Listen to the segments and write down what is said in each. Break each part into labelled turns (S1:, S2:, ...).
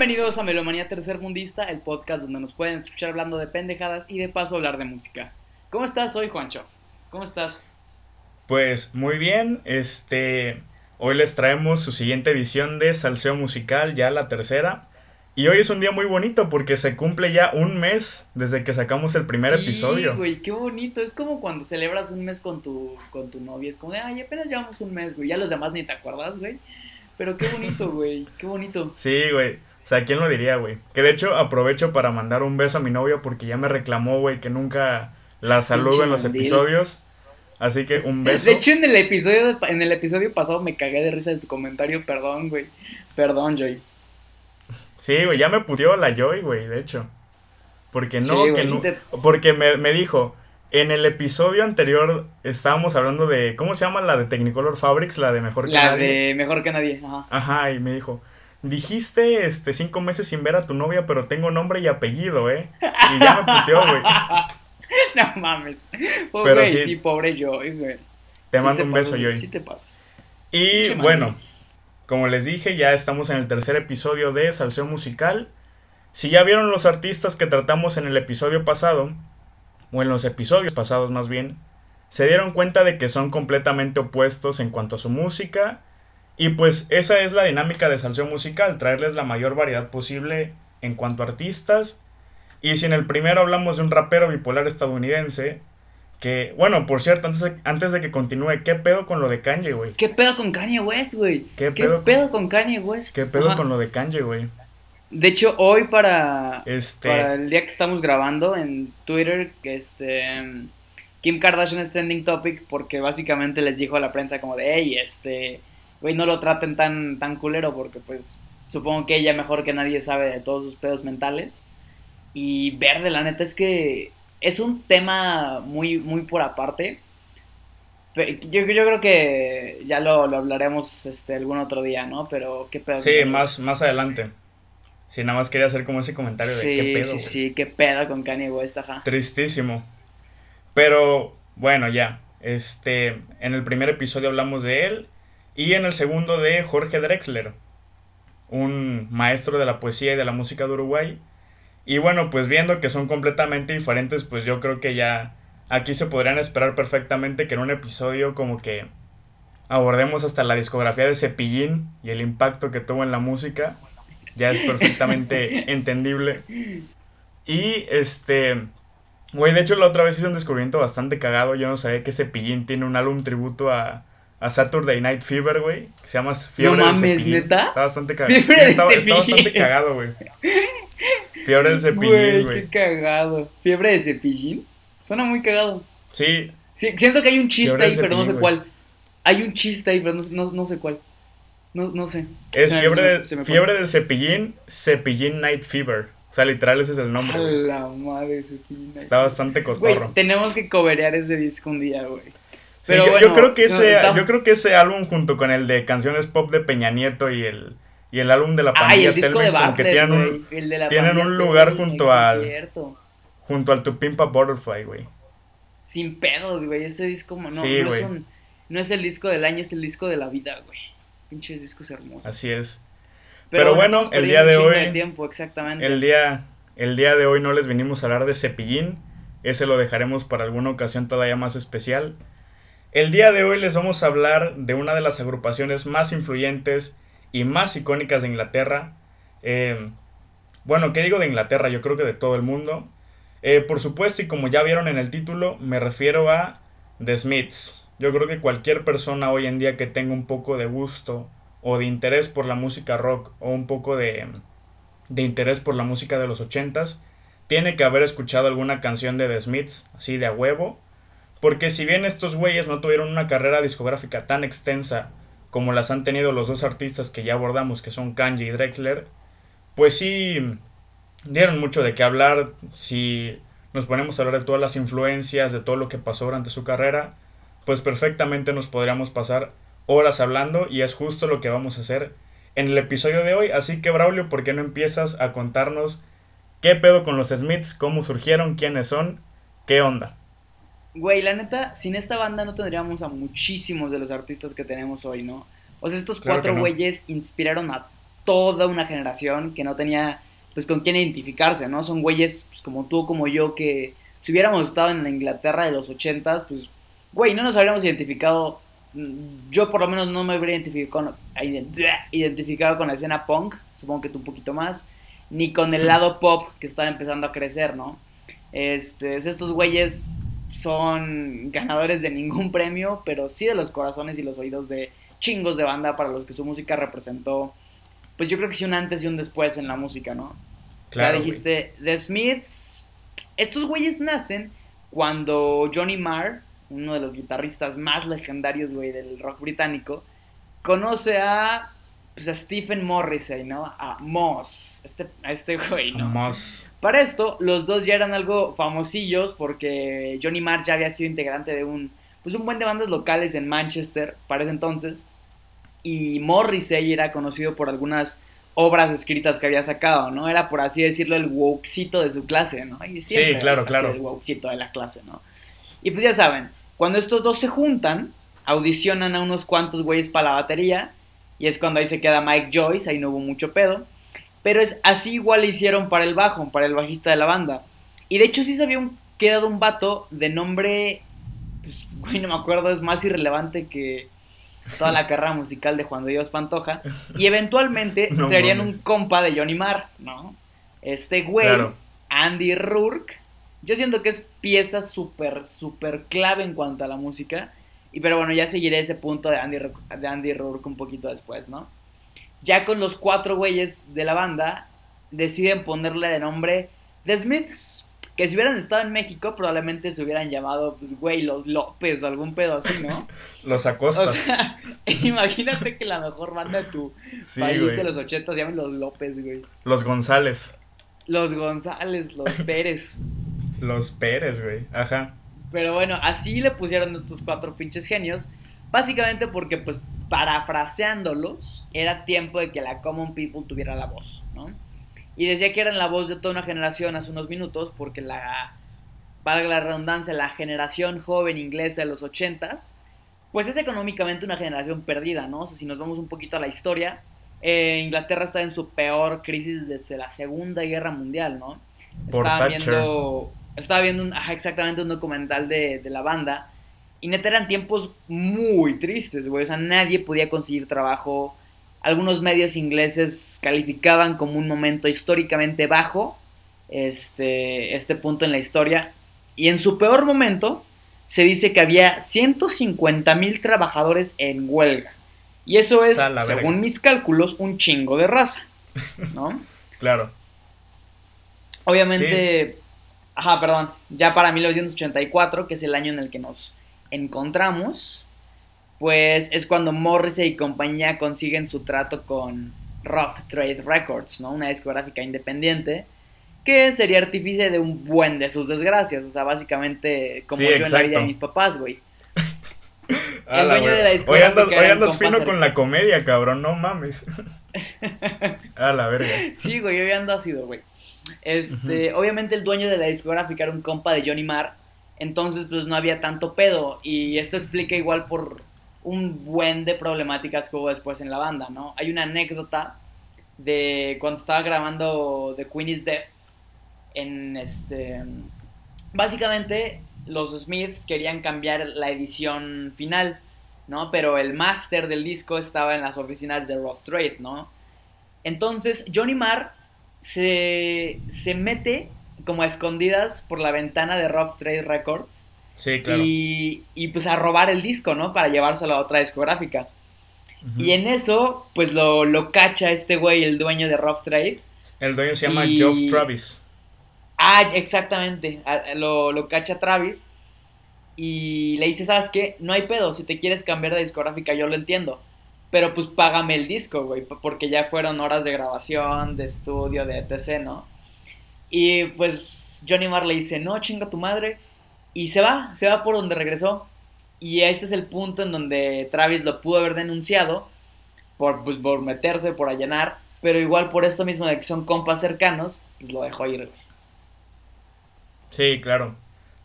S1: Bienvenidos a Melomanía Tercermundista, el podcast donde nos pueden escuchar hablando de pendejadas y de paso hablar de música. ¿Cómo estás hoy, Juancho? ¿Cómo estás?
S2: Pues muy bien, este, hoy les traemos su siguiente edición de Salseo Musical, ya la tercera. Y hoy es un día muy bonito porque se cumple ya un mes desde que sacamos el primer
S1: Sí,
S2: episodio.
S1: güey, qué bonito. Es como cuando celebras un mes con tu, con tu novia. Es como de, ay, apenas llevamos un mes, güey. Ya los demás ni te acuerdas, güey. Pero qué bonito, güey. Qué bonito.
S2: Sí, güey. O sea, ¿quién lo diría, güey? Que de hecho aprovecho para mandar un beso a mi novia porque ya me reclamó, güey, que nunca la saludo en los episodios. Así que un beso.
S1: De hecho, en el episodio, en el episodio pasado me cagué de risa de tu comentario. Perdón, güey. Perdón, Joy.
S2: Sí, güey, ya me pudió la Joy, güey, de hecho. Porque no,
S1: Sí,
S2: que no.
S1: te-
S2: Porque me, me dijo, en el episodio anterior estábamos hablando de. ¿Cómo se llama la de Technicolor Fabrics? La de Mejor que
S1: La
S2: Nadie.
S1: de mejor que nadie. Ajá.
S2: Ajá, y me dijo. Dijiste este cinco meses sin ver a tu novia, pero tengo nombre y apellido, ¿eh? Y ya me puteó, güey.
S1: No mames. Oh,
S2: Pero
S1: güey,
S2: sí.
S1: sí, pobre Joy, güey.
S2: Te
S1: Sí
S2: mando un beso, Joy.
S1: Sí te pasas.
S2: Y bueno, como les dije, ya estamos en el tercer episodio de Salseo Musical. Si ya vieron los artistas que tratamos en el episodio pasado, o en los episodios pasados más bien, se dieron cuenta de que son completamente opuestos en cuanto a su música. Y pues esa es la dinámica de Salseo Musical, traerles la mayor variedad posible en cuanto a artistas. Y si en el primero hablamos de un rapero bipolar estadounidense, que, bueno, por cierto, antes de, antes de que continúe, ¿qué pedo con lo de Kanye, güey?
S1: ¿Qué pedo con Kanye West, güey?
S2: ¿Qué
S1: ¿Qué
S2: pedo
S1: pedo,
S2: con-
S1: Kanye West?
S2: ¿Qué pedo
S1: Ajá.
S2: con lo de Kanye, güey?
S1: De hecho, hoy para,
S2: Este,
S1: para el día que estamos grabando en Twitter, que este Kim Kardashian es trending topics porque básicamente les dijo a la prensa como de, hey, este, güey, no lo traten tan, tan culero porque pues supongo que ella mejor que nadie sabe de todos sus pedos mentales. Y verde, la neta es que es un tema muy, muy por aparte. Yo, yo creo que ya lo, lo hablaremos este, algún otro día, ¿no? Pero qué pedo.
S2: sí, más, más adelante. Sí, nada más quería hacer como ese comentario de
S1: Sí,
S2: qué pedo,
S1: sí,
S2: güey.
S1: sí, qué pedo con Kanye West, ajá.
S2: Tristísimo. Pero, bueno, ya. Este, en el primer episodio hablamos de él. Y en el segundo de Jorge Drexler. Un maestro de la poesía y de la música de Uruguay. Y bueno, pues viendo que son completamente diferentes, pues yo creo que ya aquí se podrían esperar perfectamente que en un episodio como que abordemos hasta la discografía de Cepillín y el impacto que tuvo en la música. Ya es perfectamente entendible. Y este, güey, de hecho la otra vez hice un descubrimiento bastante cagado. Yo no sabía que Cepillín tiene un álbum tributo a, a Saturday Night Fever, güey. Que se llama Fiebre
S1: No
S2: del
S1: mames,
S2: Cepillín.
S1: ¿neta?
S2: Está bastante cagado. Sí, está, bastante cagado, güey. Fiebre del Cepillín,
S1: Güey, qué cagado. ¿Fiebre de cepillín? Suena muy cagado.
S2: Sí,
S1: Sí, siento que hay un chiste
S2: Fiebre
S1: ahí, pero no sé cuál. Hay un chiste ahí, pero no, no, no sé cuál. No, no sé.
S2: es
S1: Se
S2: fiebre,
S1: me-
S2: de-
S1: se me
S2: fiebre del Cepillín, Cepillín Night Fever. O sea, literal ese es el nombre.
S1: A la madre, cepillín.
S2: Está bastante cotorro.
S1: tenemos que coberear ese disco un día, güey.
S2: Sí,
S1: Pero
S2: yo,
S1: bueno,
S2: yo creo que ese, yo creo que ese álbum junto con el de canciones pop de Peña Nieto y el y el álbum de la pandilla
S1: de
S2: Telmex como que
S1: Bartlett,
S2: tienen un, tienen lugar junto al-
S1: cierto.
S2: junto al Tu Pimpa Butterfly, güey.
S1: Sin pedos, güey. Ese disco, no,
S2: Sí,
S1: no, es un- no es el disco del año, es el disco de la vida, güey. Pinches discos hermosos.
S2: Así es. Pero bueno, el día de hoy-
S1: tiempo, exactamente.
S2: El día el día de hoy no les venimos a hablar de Cepillín, ese lo dejaremos para alguna ocasión todavía más especial. El día de hoy les vamos a hablar de una de las agrupaciones más influyentes y más icónicas de Inglaterra. Eh, bueno, ¿qué digo de Inglaterra? Yo creo que de todo el mundo. Eh, por supuesto, y como ya vieron en el título, me refiero a The Smiths. Yo creo que cualquier persona hoy en día que tenga un poco de gusto o de interés por la música rock o un poco de, de interés por la música de los ochentas, tiene que haber escuchado alguna canción de The Smiths, así de a huevo. Porque si bien estos güeyes no tuvieron una carrera discográfica tan extensa como las han tenido los dos artistas que ya abordamos, que son Kanye y Drexler, pues sí dieron mucho de qué hablar. Si nos ponemos a hablar de todas las influencias, de todo lo que pasó durante su carrera, pues perfectamente nos podríamos pasar horas hablando y es justo lo que vamos a hacer en el episodio de hoy. Así que Braulio, ¿por qué no empiezas a contarnos qué pedo con los Smiths, cómo surgieron, quiénes son, qué onda?
S1: Güey, la neta, sin esta banda no tendríamos a muchísimos de los artistas que tenemos hoy, ¿no? O sea, estos
S2: Claro
S1: cuatro
S2: no.
S1: güeyes inspiraron a toda una generación que no tenía pues con quién identificarse, ¿no? Son güeyes pues, como tú, como yo, que si hubiéramos estado en la Inglaterra de los ochentas, pues, güey, no nos habríamos identificado, mm, yo por lo menos no me habría identificado con, identificado con la escena punk, supongo que tú un poquito más, ni con el lado pop que estaba empezando a crecer, ¿no? Este, estos güeyes son ganadores de ningún premio, pero sí de los corazones y los oídos de chingos de banda para los que su música representó, pues yo creo que sí un antes y un después en la música, ¿no? Claro, ya dijiste, The Smiths, estos güeyes nacen cuando Johnny Marr, uno de los guitarristas más legendarios, güey, del rock británico, conoce a pues a Stephen Morrissey, ¿no? A Moss, este, a este güey, ¿no?
S2: Moss.
S1: Para esto, los dos ya eran algo famosillos porque Johnny Marr ya había sido integrante de un, pues un buen de bandas locales en Manchester para ese entonces. Y Morrissey era conocido por algunas obras escritas que había sacado, ¿no? Era por así decirlo el wokecito de su clase, ¿no?
S2: sí, claro, claro.
S1: El wokecito de la clase, ¿no? Y pues ya saben, cuando estos dos se juntan, audicionan a unos cuantos güeyes para la batería y es cuando ahí se queda Mike Joyce, ahí no hubo mucho pedo. Pero es así igual le hicieron para el bajo, para el bajista de la banda. Y de hecho sí se había quedado un vato de nombre, pues, güey, no me acuerdo, es más irrelevante que toda la carrera musical de Juan de Dios Pantoja. Y eventualmente traerían un compa de Johnny Marr, ¿no? Este güey, Andy Rourke. Yo siento que es pieza súper, súper clave en cuanto a la música. Y pero bueno, ya seguiré ese punto de Andy, de Andy Rourke un poquito después, ¿no? Ya con los cuatro güeyes de la banda, deciden ponerle de nombre The Smiths. Que si hubieran estado en México, probablemente se hubieran llamado, pues, güey, los López o algún pedo así, ¿no?
S2: los Acosta. O
S1: sea, imagínate que la mejor banda de tu país de los 80 se llaman los López, güey.
S2: Los González.
S1: Los González, los Pérez.
S2: los Pérez, güey. Ajá.
S1: Pero bueno, así le pusieron estos cuatro pinches genios. Básicamente porque, pues, parafraseándolos, era tiempo de que la Common People tuviera la voz, ¿no? Y decía que eran la voz de toda una generación hace unos minutos, porque la, valga la redundancia, la generación joven inglesa de los ochentas, pues es económicamente una generación perdida, ¿no? O sea, si nos vamos un poquito a la historia, eh, Inglaterra está en su peor crisis desde la Segunda Guerra Mundial, ¿no?
S2: Por Estaba viendo
S1: estaba viendo un, exactamente un documental de, la banda. Y neta eran tiempos muy tristes, güey. O sea, nadie podía conseguir trabajo. Algunos medios ingleses calificaban como un momento históricamente bajo este, este punto en la historia. Y en su peor momento se dice que había 150 mil trabajadores en huelga. Y eso es, según mis cálculos, un chingo de raza. ¿No?
S2: claro.
S1: Obviamente, Ajá, perdón. Ya para 1984, que es el año en el que nos encontramos, pues es cuando Morrissey y compañía consiguen su trato con Rough Trade Records, ¿no? Una discográfica independiente que sería artífice de un buen de sus desgracias. O sea, básicamente como yo en la vida de mis papás, güey.
S2: el dueño de la discográfica. Hoy andas, fino con la comedia, cabrón, no mames. A la verga.
S1: Sí, güey, hoy ando ácido, güey. Este, obviamente el dueño de la discográfica era un compa de Johnny Marr, entonces pues no había tanto pedo y esto explica igual por un buen de problemáticas que hubo después en la banda, ¿no? Hay una anécdota de cuando estaba grabando The Queen is Dead en este básicamente los Smiths querían cambiar la edición final, ¿no? Pero el máster del disco estaba en las oficinas de Rough Trade, ¿no? Entonces Johnny Marr se, se mete como a escondidas por la ventana de Rough Trade Records.
S2: Sí, claro.
S1: Y, y, pues a robar el disco, ¿no? Para llevárselo a otra discográfica. Y en eso, pues lo, lo cacha este güey, el dueño de Rough Trade.
S2: El dueño se llama Geoff Travis.
S1: Ah, exactamente. Lo, lo cacha Travis. Y le dice, ¿sabes qué? No hay pedo. Si te quieres cambiar de discográfica, yo lo entiendo pero pues págame el disco, güey, porque ya fueron horas de grabación, de estudio, de etc., ¿no? Y pues Johnny Marr le dice, no, chinga tu madre, y se va, se va por donde regresó. Y este es el punto en donde Travis lo pudo haber denunciado por, pues, por meterse, por allanar, pero igual por esto mismo de que son compas cercanos, pues lo dejó ir, güey.
S2: Sí, claro.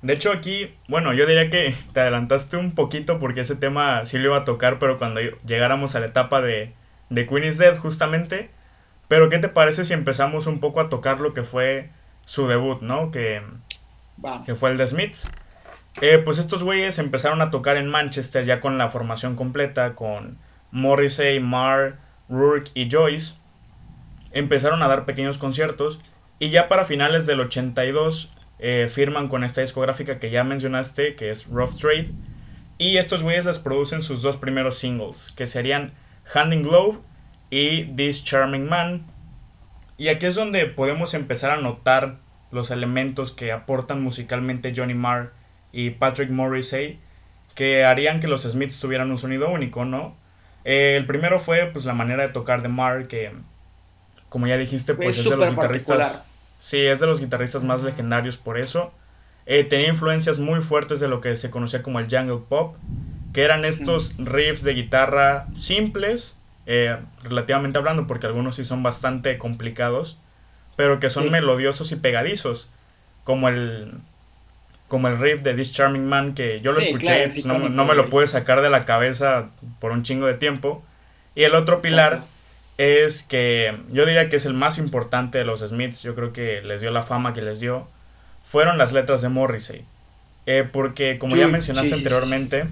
S2: De hecho aquí, bueno, yo diría que te adelantaste un poquito porque ese tema sí lo iba a tocar, pero cuando llegáramos a la etapa de, de Queen is Dead justamente, Pero ¿qué te parece si empezamos un poco a tocar lo que fue su debut, ¿no? Que, que fue el de Smiths. Eh, pues estos güeyes empezaron a tocar en Manchester ya con la formación completa, con Morrissey, Marr, Rourke y Joyce. Empezaron a dar pequeños conciertos y ya para finales del 82 eh, firman con esta discográfica que ya mencionaste, que es Rough Trade. Y estos güeyes les producen sus dos primeros singles, que serían Hand in Glove y This Charming Man. Y aquí es donde podemos empezar a notar los elementos que aportan musicalmente Johnny Marr y Patrick Morrissey que harían que los Smiths tuvieran un sonido único, ¿no? Eh, el primero fue pues la manera de tocar de Marr que como ya dijiste pues es, de los guitarristas sí es de los guitarristas más legendarios por eso. Eh, tenía influencias muy fuertes de lo que se conocía como el jungle pop que eran estos riffs de guitarra simples eh, relativamente hablando, porque algunos sí son bastante complicados, pero que son melodiosos y pegadizos, como el como el riff de This Charming Man, que yo lo escuché, pues, no, me lo pude sacar de la cabeza por un chingo de tiempo. Y el otro pilar es que yo diría que es el más importante de los Smiths, yo creo que les dio la fama que les dio, fueron las letras de Morrissey. Eh, porque como ya mencionaste anteriormente,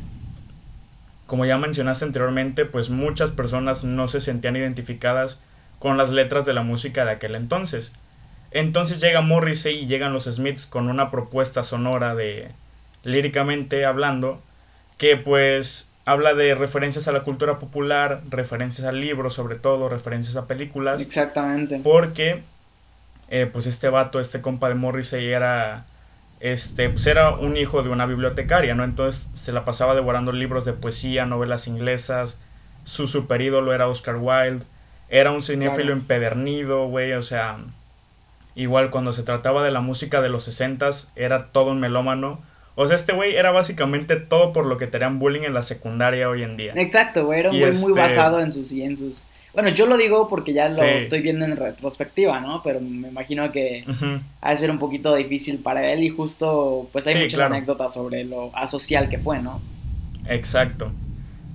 S2: como ya mencionaste anteriormente, pues muchas personas no se sentían identificadas con las letras de la música de aquel entonces. Entonces llega Morrissey y llegan los Smiths con una propuesta sonora de líricamente hablando que pues habla de referencias a la cultura popular, referencias a libros sobre todo, referencias a películas.
S1: Exactamente.
S2: Porque eh, pues este vato, este compa de Morrissey era este, pues era un hijo de una bibliotecaria, ¿no? Entonces se la pasaba devorando libros de poesía, novelas inglesas. Su super ídolo era Oscar Wilde. Era un cinéfilo empedernido, güey, o sea. Igual cuando se trataba de la música de los 60 era todo un melómano. O sea, este güey era básicamente todo por lo que tenían bullying en la secundaria hoy en día.
S1: Exacto, güey, era un güey muy este basado en sus, en sus bueno, yo lo digo porque ya lo estoy viendo en retrospectiva, ¿no? Pero me imagino que ha de ser un poquito difícil para él y justo pues hay muchas anécdotas sobre lo asocial que fue, ¿no?
S2: Exacto.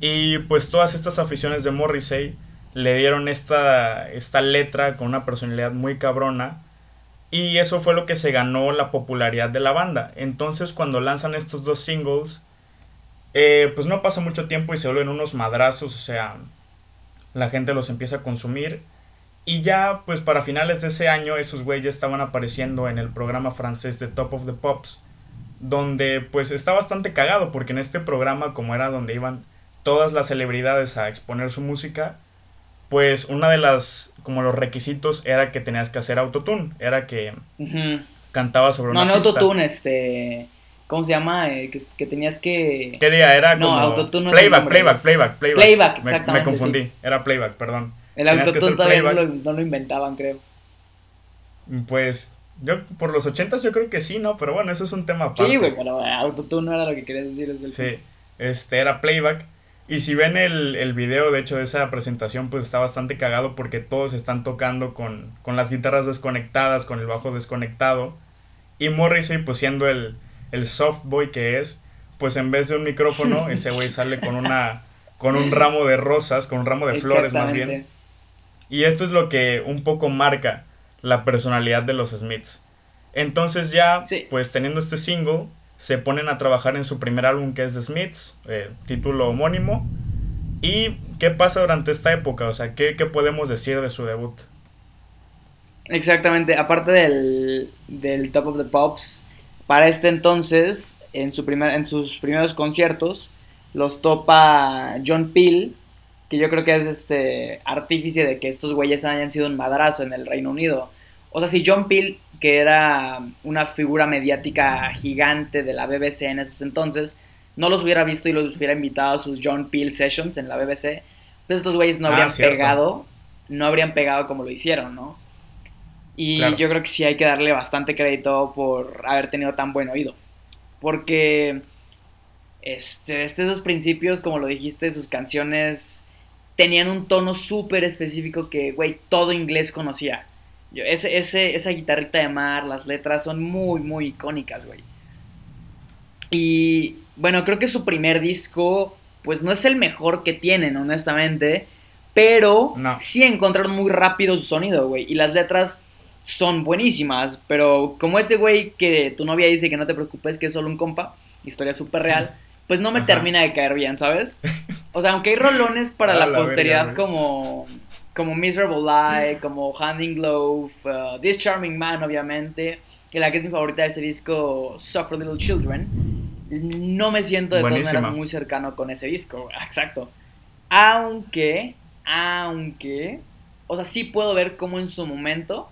S2: Y pues todas estas aficiones de Morrissey le dieron esta, esta letra con una personalidad muy cabrona y eso fue lo que se ganó la popularidad de la banda. Entonces cuando lanzan estos dos singles, eh, pues no pasa mucho tiempo y se vuelven unos madrazos, o sea, la gente los empieza a consumir. Y ya, pues para finales de ese año, esos güeyes estaban apareciendo en el programa francés de Top of the Pops. Donde pues está bastante cagado, porque en este programa, como era donde iban todas las celebridades a exponer su música, pues una de las, como los requisitos era que tenías que hacer autotune. Era que cantaba sobre una
S1: No, no autotune, este ¿Cómo se llama? Eh, que, tenías que.
S2: ¿Qué día era? No, como... autotune playback, playback, playback, playback. Playback, exactamente. Me, confundí, era playback, perdón.
S1: El autotune todavía no lo, no lo, inventaban, creo.
S2: Pues. Yo, por los ochentas yo creo que sí, ¿no? Pero bueno, eso es un tema aparte.
S1: Sí, güey, pero autotune no era lo que querías decir. Es el
S2: sí, este era playback. Y si ven el, el video, de hecho, de esa presentación, pues está bastante cagado porque todos están tocando con, con las guitarras desconectadas, con el bajo desconectado. Y Morrissey, pues siendo el, el soft boy que es, pues en vez de un micrófono, ese güey sale con una con un ramo de rosas, con un ramo de flores más bien. Y esto es lo que un poco marca la personalidad de los Smiths. Entonces ya, pues teniendo este single, se ponen a trabajar en su primer álbum que es The Smiths, eh, título homónimo. ¿Y qué pasa durante esta época? O sea, ¿qué, ¿qué, podemos decir de su debut?
S1: Exactamente, aparte del, del Top of the Pops, para este entonces, en, su primer, en sus primeros conciertos, los topa John Peel, que yo creo que es este artífice de que estos güeyes hayan sido un madrazo en el Reino Unido. O sea, si John Peel, que era una figura mediática gigante de la BBC en esos entonces, no los hubiera visto y los hubiera invitado a sus John Peel Sessions en la BBC, pues estos güeyes no ah, habrían pegado, no habrían pegado como lo hicieron, ¿no? Y yo creo que sí hay que darle bastante crédito por haber tenido tan buen oído. Porque este, desde esos principios, como lo dijiste, sus canciones tenían un tono súper específico que, güey, todo inglés conocía. Yo, ese, ese, esa guitarrita de mar, las letras son muy, muy icónicas, güey. Y bueno, creo que su primer disco, pues no es el mejor que tienen, honestamente pero
S2: No.
S1: sí encontraron muy rápido su sonido, güey. Y las letras son buenísimas, pero como ese güey que tu novia dice que no te preocupes, que es solo un compa, historia súper real, pues no me
S2: Ajá.
S1: termina de caer bien, ¿sabes? O sea, aunque hay rolones para la, posteridad como, como Miserable Lie, como Hand in Glove, uh, This Charming Man, obviamente, y la que es mi favorita de ese disco, Suffer Little Children, no me siento de todas maneras muy cercano con ese disco, exacto. Aunque, aunque, o sea, sí puedo ver cómo en su momento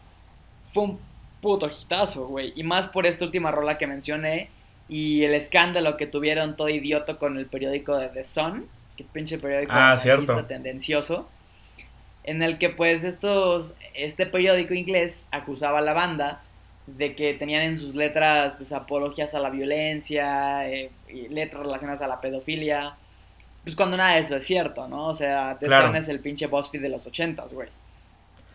S1: fue un puto hitazo, güey. Y más por esta última rola que mencioné y el escándalo que tuvieron todo idiota con el periódico de The Sun, que pinche periódico
S2: Ah, cierto.
S1: tendencioso, en el que pues estos, este periódico inglés acusaba a la banda de que tenían en sus letras pues apologías a la violencia, eh, y letras relacionadas a la pedofilia. Pues cuando nada de eso es cierto, ¿no? O sea, The
S2: Claro.
S1: Es el pinche BuzzFeed de los ochentas, güey.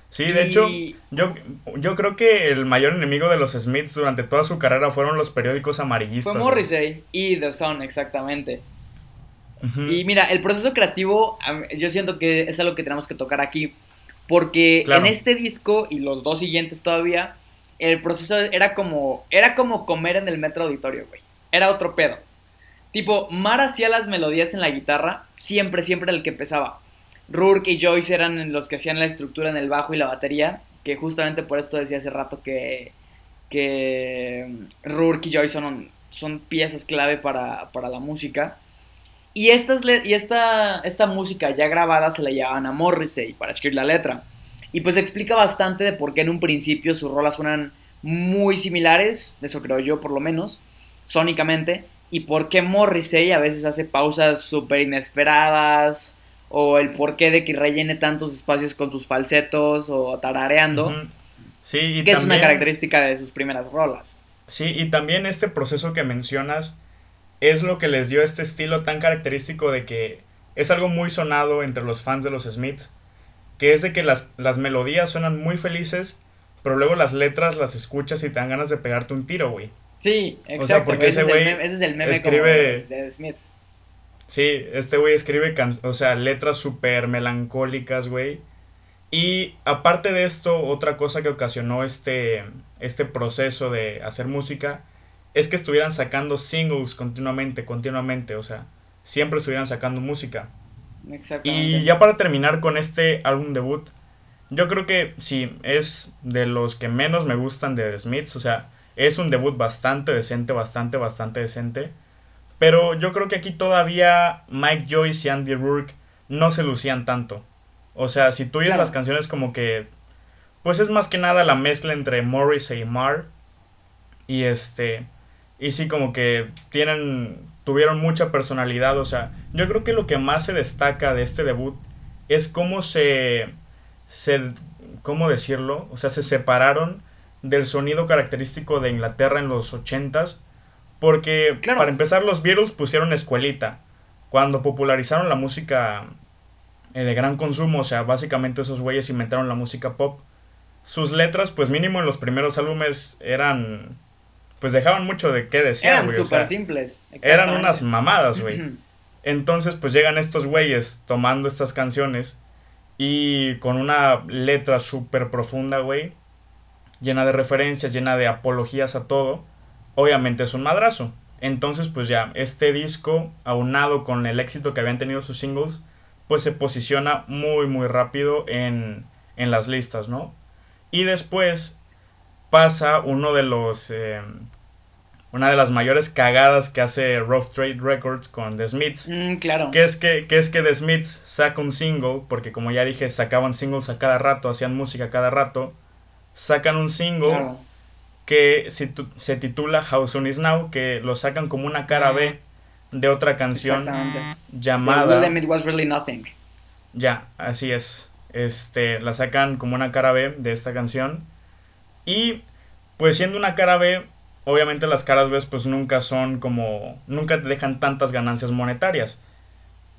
S2: Sí, de hecho, yo, yo creo que el mayor enemigo de los Smiths durante toda su carrera fueron los periódicos amarillistas.
S1: Fue
S2: güey.
S1: Morrissey y The Sun, exactamente. Y mira, el proceso creativo, yo siento que es algo que tenemos que tocar aquí. Porque
S2: Claro.
S1: en este disco y los dos siguientes todavía, el proceso era como, era como comer en el metro auditorio, güey. Era otro pedo. Tipo, Mar hacía las melodías en la guitarra, siempre, siempre el que empezaba. Rourke y Joyce eran los que hacían la estructura en el bajo y la batería, que justamente por esto decía hace rato que, que Rourke y Joyce son, son piezas clave para, para la música. Y, estas y esta, esta música ya grabada se la llevaban a Morrissey para escribir la letra. Y pues explica bastante de por qué en un principio sus rolas suenan muy similares, eso creo yo por lo menos, sónicamente, y por qué Morrissey a veces hace pausas súper inesperadas, o el porqué de que rellene tantos espacios con sus falsetos o tarareando.
S2: Sí, y
S1: que es una característica de sus primeras rolas.
S2: Sí, y también este proceso que mencionas es lo que les dio este estilo tan característico de que es algo muy sonado entre los fans de los Smiths, que es de que las, las melodías suenan muy felices, pero luego las letras las escuchas y te dan ganas de pegarte un tiro, güey.
S1: Sí, exacto.
S2: O sea, porque
S1: ese, es
S2: güey
S1: meme, ese es
S2: escribe-
S1: como de, Smiths.
S2: Sí, este güey escribe, can- o sea, letras súper melancólicas, güey. Y aparte de esto, otra cosa que ocasionó este, este proceso de hacer música es que estuvieran sacando singles continuamente, continuamente, o sea, siempre estuvieran sacando música.
S1: Exactamente.
S2: Y ya para terminar con este álbum debut, yo creo que sí, es de los que menos me gustan de The Smiths, o sea, es un debut bastante decente, bastante, bastante decente. Pero yo creo que aquí todavía Mike Joyce y Andy Rourke no se lucían tanto. O sea, si tú oyes
S1: Claro.
S2: las canciones como que... Pues es más que nada la mezcla entre Morrissey y Marr. Y este... Y sí, como que tienen... Tuvieron mucha personalidad. O sea, yo creo que lo que más se destaca de este debut es cómo se... se ¿Cómo decirlo? O sea, se separaron del sonido característico de Inglaterra en los 80s. Porque,
S1: Claro.
S2: para empezar, los Beatles pusieron escuelita. Cuando popularizaron la música eh, de gran consumo, o sea, básicamente esos güeyes inventaron la música pop. Sus letras, pues mínimo en los primeros álbumes eran... Pues dejaban mucho de qué desear,
S1: Eran
S2: o
S1: súper
S2: sea,
S1: simples.
S2: eran unas mamadas, güey. Entonces, pues llegan estos güeyes tomando estas canciones y con una letra súper profunda, güey, llena de referencias, llena de apologías a todo, obviamente es un madrazo. Entonces, pues ya, este disco, aunado con el éxito que habían tenido sus singles, pues se posiciona muy, muy rápido en, en las listas, ¿no? Y después pasa uno de los... eh, una de las mayores cagadas que hace Rough Trade Records con The Smiths.
S1: Mm, claro.
S2: Que es que, que es que The Smiths saca un single, porque como ya dije, sacaban singles a cada rato, hacían música a cada rato. Sacan un single
S1: Claro.
S2: que se, se titula How Soon Is Now, que lo sacan como una cara B de otra canción llamada...
S1: The Will It Was Really Nothing.
S2: Ya, así es. Este, la sacan como una cara B de esta canción. Y pues siendo una cara B, obviamente las caras B pues nunca son como nunca te dejan tantas ganancias monetarias.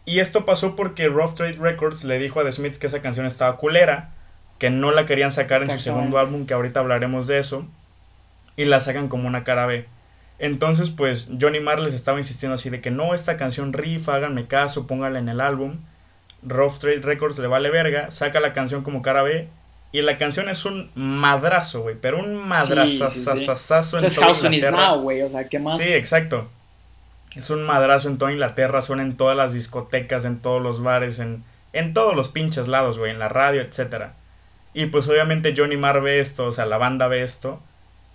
S2: Y esto pasó porque Rough Trade Records le dijo a The Smiths que esa canción estaba culera, que no la querían sacar en su segundo álbum, que ahorita hablaremos de eso, y la sacan como una cara B. Entonces, pues Johnny Marr les estaba insistiendo así de que no, esta canción rifa, háganme caso, póngala en el álbum. Rough Trade Records le vale verga, saca la canción como cara B. Y la canción es un madrazo, güey. Pero un madrazo
S1: sí, sí, sí. en toda Inglaterra. güey, o sea, ¿qué más?
S2: Sí, exacto. Es un madrazo en toda Inglaterra. Suena en todas las discotecas, en todos los bares, en, en todos los pinches lados, güey. En la radio, etcétera. Y pues obviamente Johnny Marr ve esto, o sea, la banda ve esto.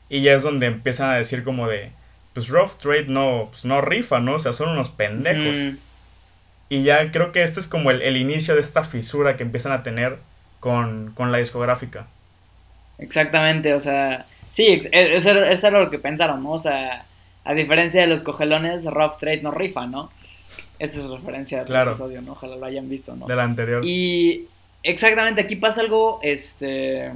S2: Y ya es donde empiezan a decir como de, pues Rough Trade no, pues no rifa, ¿no? O sea, son unos pendejos. Y ya creo que este es como el, el, inicio de esta fisura que empiezan a tener con, con la discográfica.
S1: Exactamente, o sea, sí, e, eso, eso era lo que pensaron, ¿no? O sea, a diferencia de los cogelones, Rough Trade no rifa, ¿no? Esa es la referencia del episodio, ¿no? Ojalá lo hayan visto, ¿no?
S2: Del anterior.
S1: Y exactamente, aquí pasa algo, este...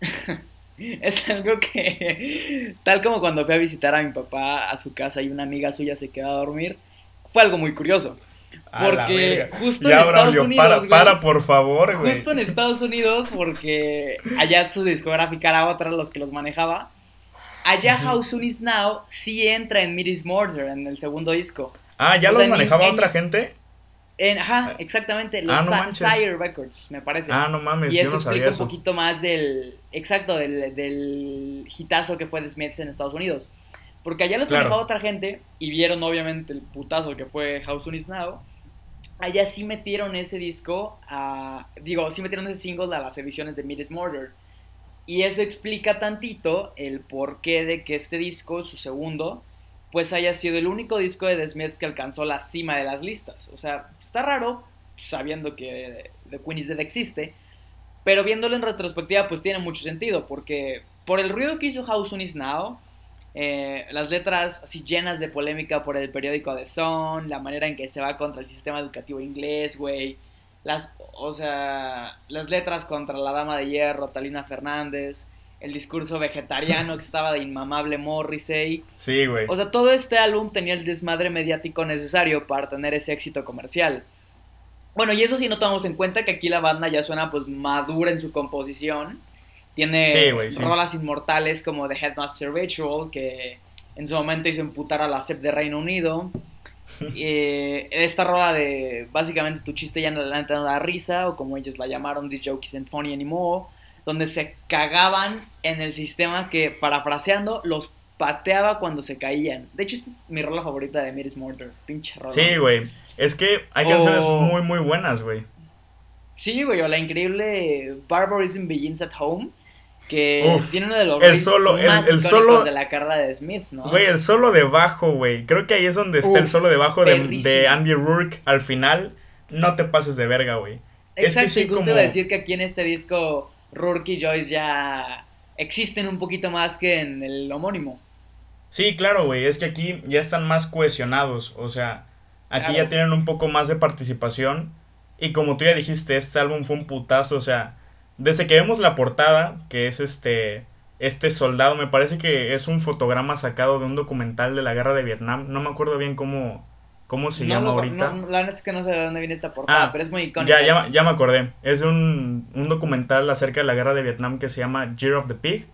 S1: es algo que, tal como cuando fui a visitar a mi papá a su casa y una amiga suya se quedó a dormir, fue algo muy curioso. Porque justo en Estados Unidos.
S2: Para, para, por favor,
S1: güey. Justo en Estados Unidos, porque allá su discográfica era otra los que los manejaba. Allá How Soon Is Now sí entra en Miris Murder, en el segundo disco.
S2: Ah, ¿ya los manejaba otra gente?
S1: En, ajá, exactamente, los ah, Sire Records, me parece.
S2: Ah, no mames,
S1: Y eso explica un poquito más del, exacto, del, del hitazo que fue The Smiths en Estados Unidos. Porque allá los manejaba otra gente y vieron obviamente el putazo que fue How Soon Is Now allá sí metieron ese disco, a, digo, sí metieron ese single a las ediciones de Midas Murder. Y eso explica tantito el porqué de que este disco, su segundo, pues haya sido el único disco de The Smiths que alcanzó la cima de las listas. O sea, está raro, sabiendo que The Queen is Dead existe, pero viéndolo en retrospectiva, pues tiene mucho sentido, porque por el ruido que hizo How Soon Is Now, eh, las letras así llenas de polémica por el periódico The Sun, la manera en que se va contra el sistema educativo inglés, güey. Las, o sea, las letras contra la dama de hierro, Talina Fernández, el discurso vegetariano que estaba de inmamable Morrissey.
S2: Sí, güey.
S1: O sea, todo este álbum tenía el desmadre mediático necesario para tener ese éxito comercial. Bueno, y eso sí no tomamos en cuenta que aquí la banda ya suena pues madura en su composición tiene rolas inmortales como The Headmaster Ritual, que en su momento hizo imputar a la CEP de Reino Unido. Eh, esta rola de básicamente tu chiste ya no le da risa, o como ellos la llamaron, This Joke Isn't Funny Anymore, donde se cagaban en el sistema que, parafraseando, los pateaba cuando se caían. De hecho, esta es mi rola favorita de Miris Murder, pinche rola.
S2: Sí, güey. Es que hay canciones muy, muy buenas, güey.
S1: Sí, güey, o la increíble Barbarism Begins at Home que tiene uno de los
S2: el solo,
S1: más
S2: el, solo
S1: de la carrera de Smiths, ¿no?
S2: Güey, el solo de bajo, güey. Creo que ahí es donde está el solo de bajo de, Andy Rourke al final. No te pases de verga, güey.
S1: Exacto, es que sí, justo como... decir que aquí en este disco Rourke y Joyce ya existen un poquito más que en el homónimo.
S2: Sí, claro, güey. Es que aquí ya están más cohesionados. O sea, aquí ya tienen un poco más de participación. Y como tú ya dijiste, este álbum fue un putazo. O sea, desde que vemos la portada, que es este este soldado, me parece que es un fotograma sacado de un documental de la guerra de Vietnam. No me acuerdo bien cómo, cómo se llama ahorita.
S1: No, la verdad es que no sé de dónde viene esta portada, ah, pero es muy
S2: icónica. Ya, ya, ya me acordé. Es un, un, documental acerca de la guerra de Vietnam que se llama Year of the Pig.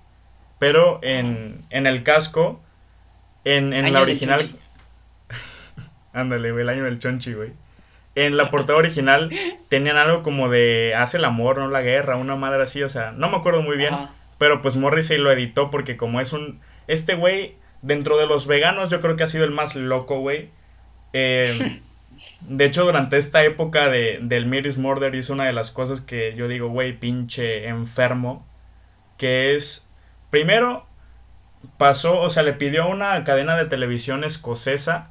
S2: Pero en, en el casco, en, en la original. Ándale, güey, el año del chonchi, güey en la portada original tenían algo como de hace el amor, no la guerra, una madre así, o sea, no me acuerdo muy bien, pero pues Morrissey lo editó porque como es un, este güey, dentro de los veganos yo creo que ha sido el más loco, güey. Eh, de hecho, durante esta época de, del Miris Murder hizo una de las cosas que yo digo, güey, pinche enfermo, que es, primero, pasó, o sea, le pidió a una cadena de televisión escocesa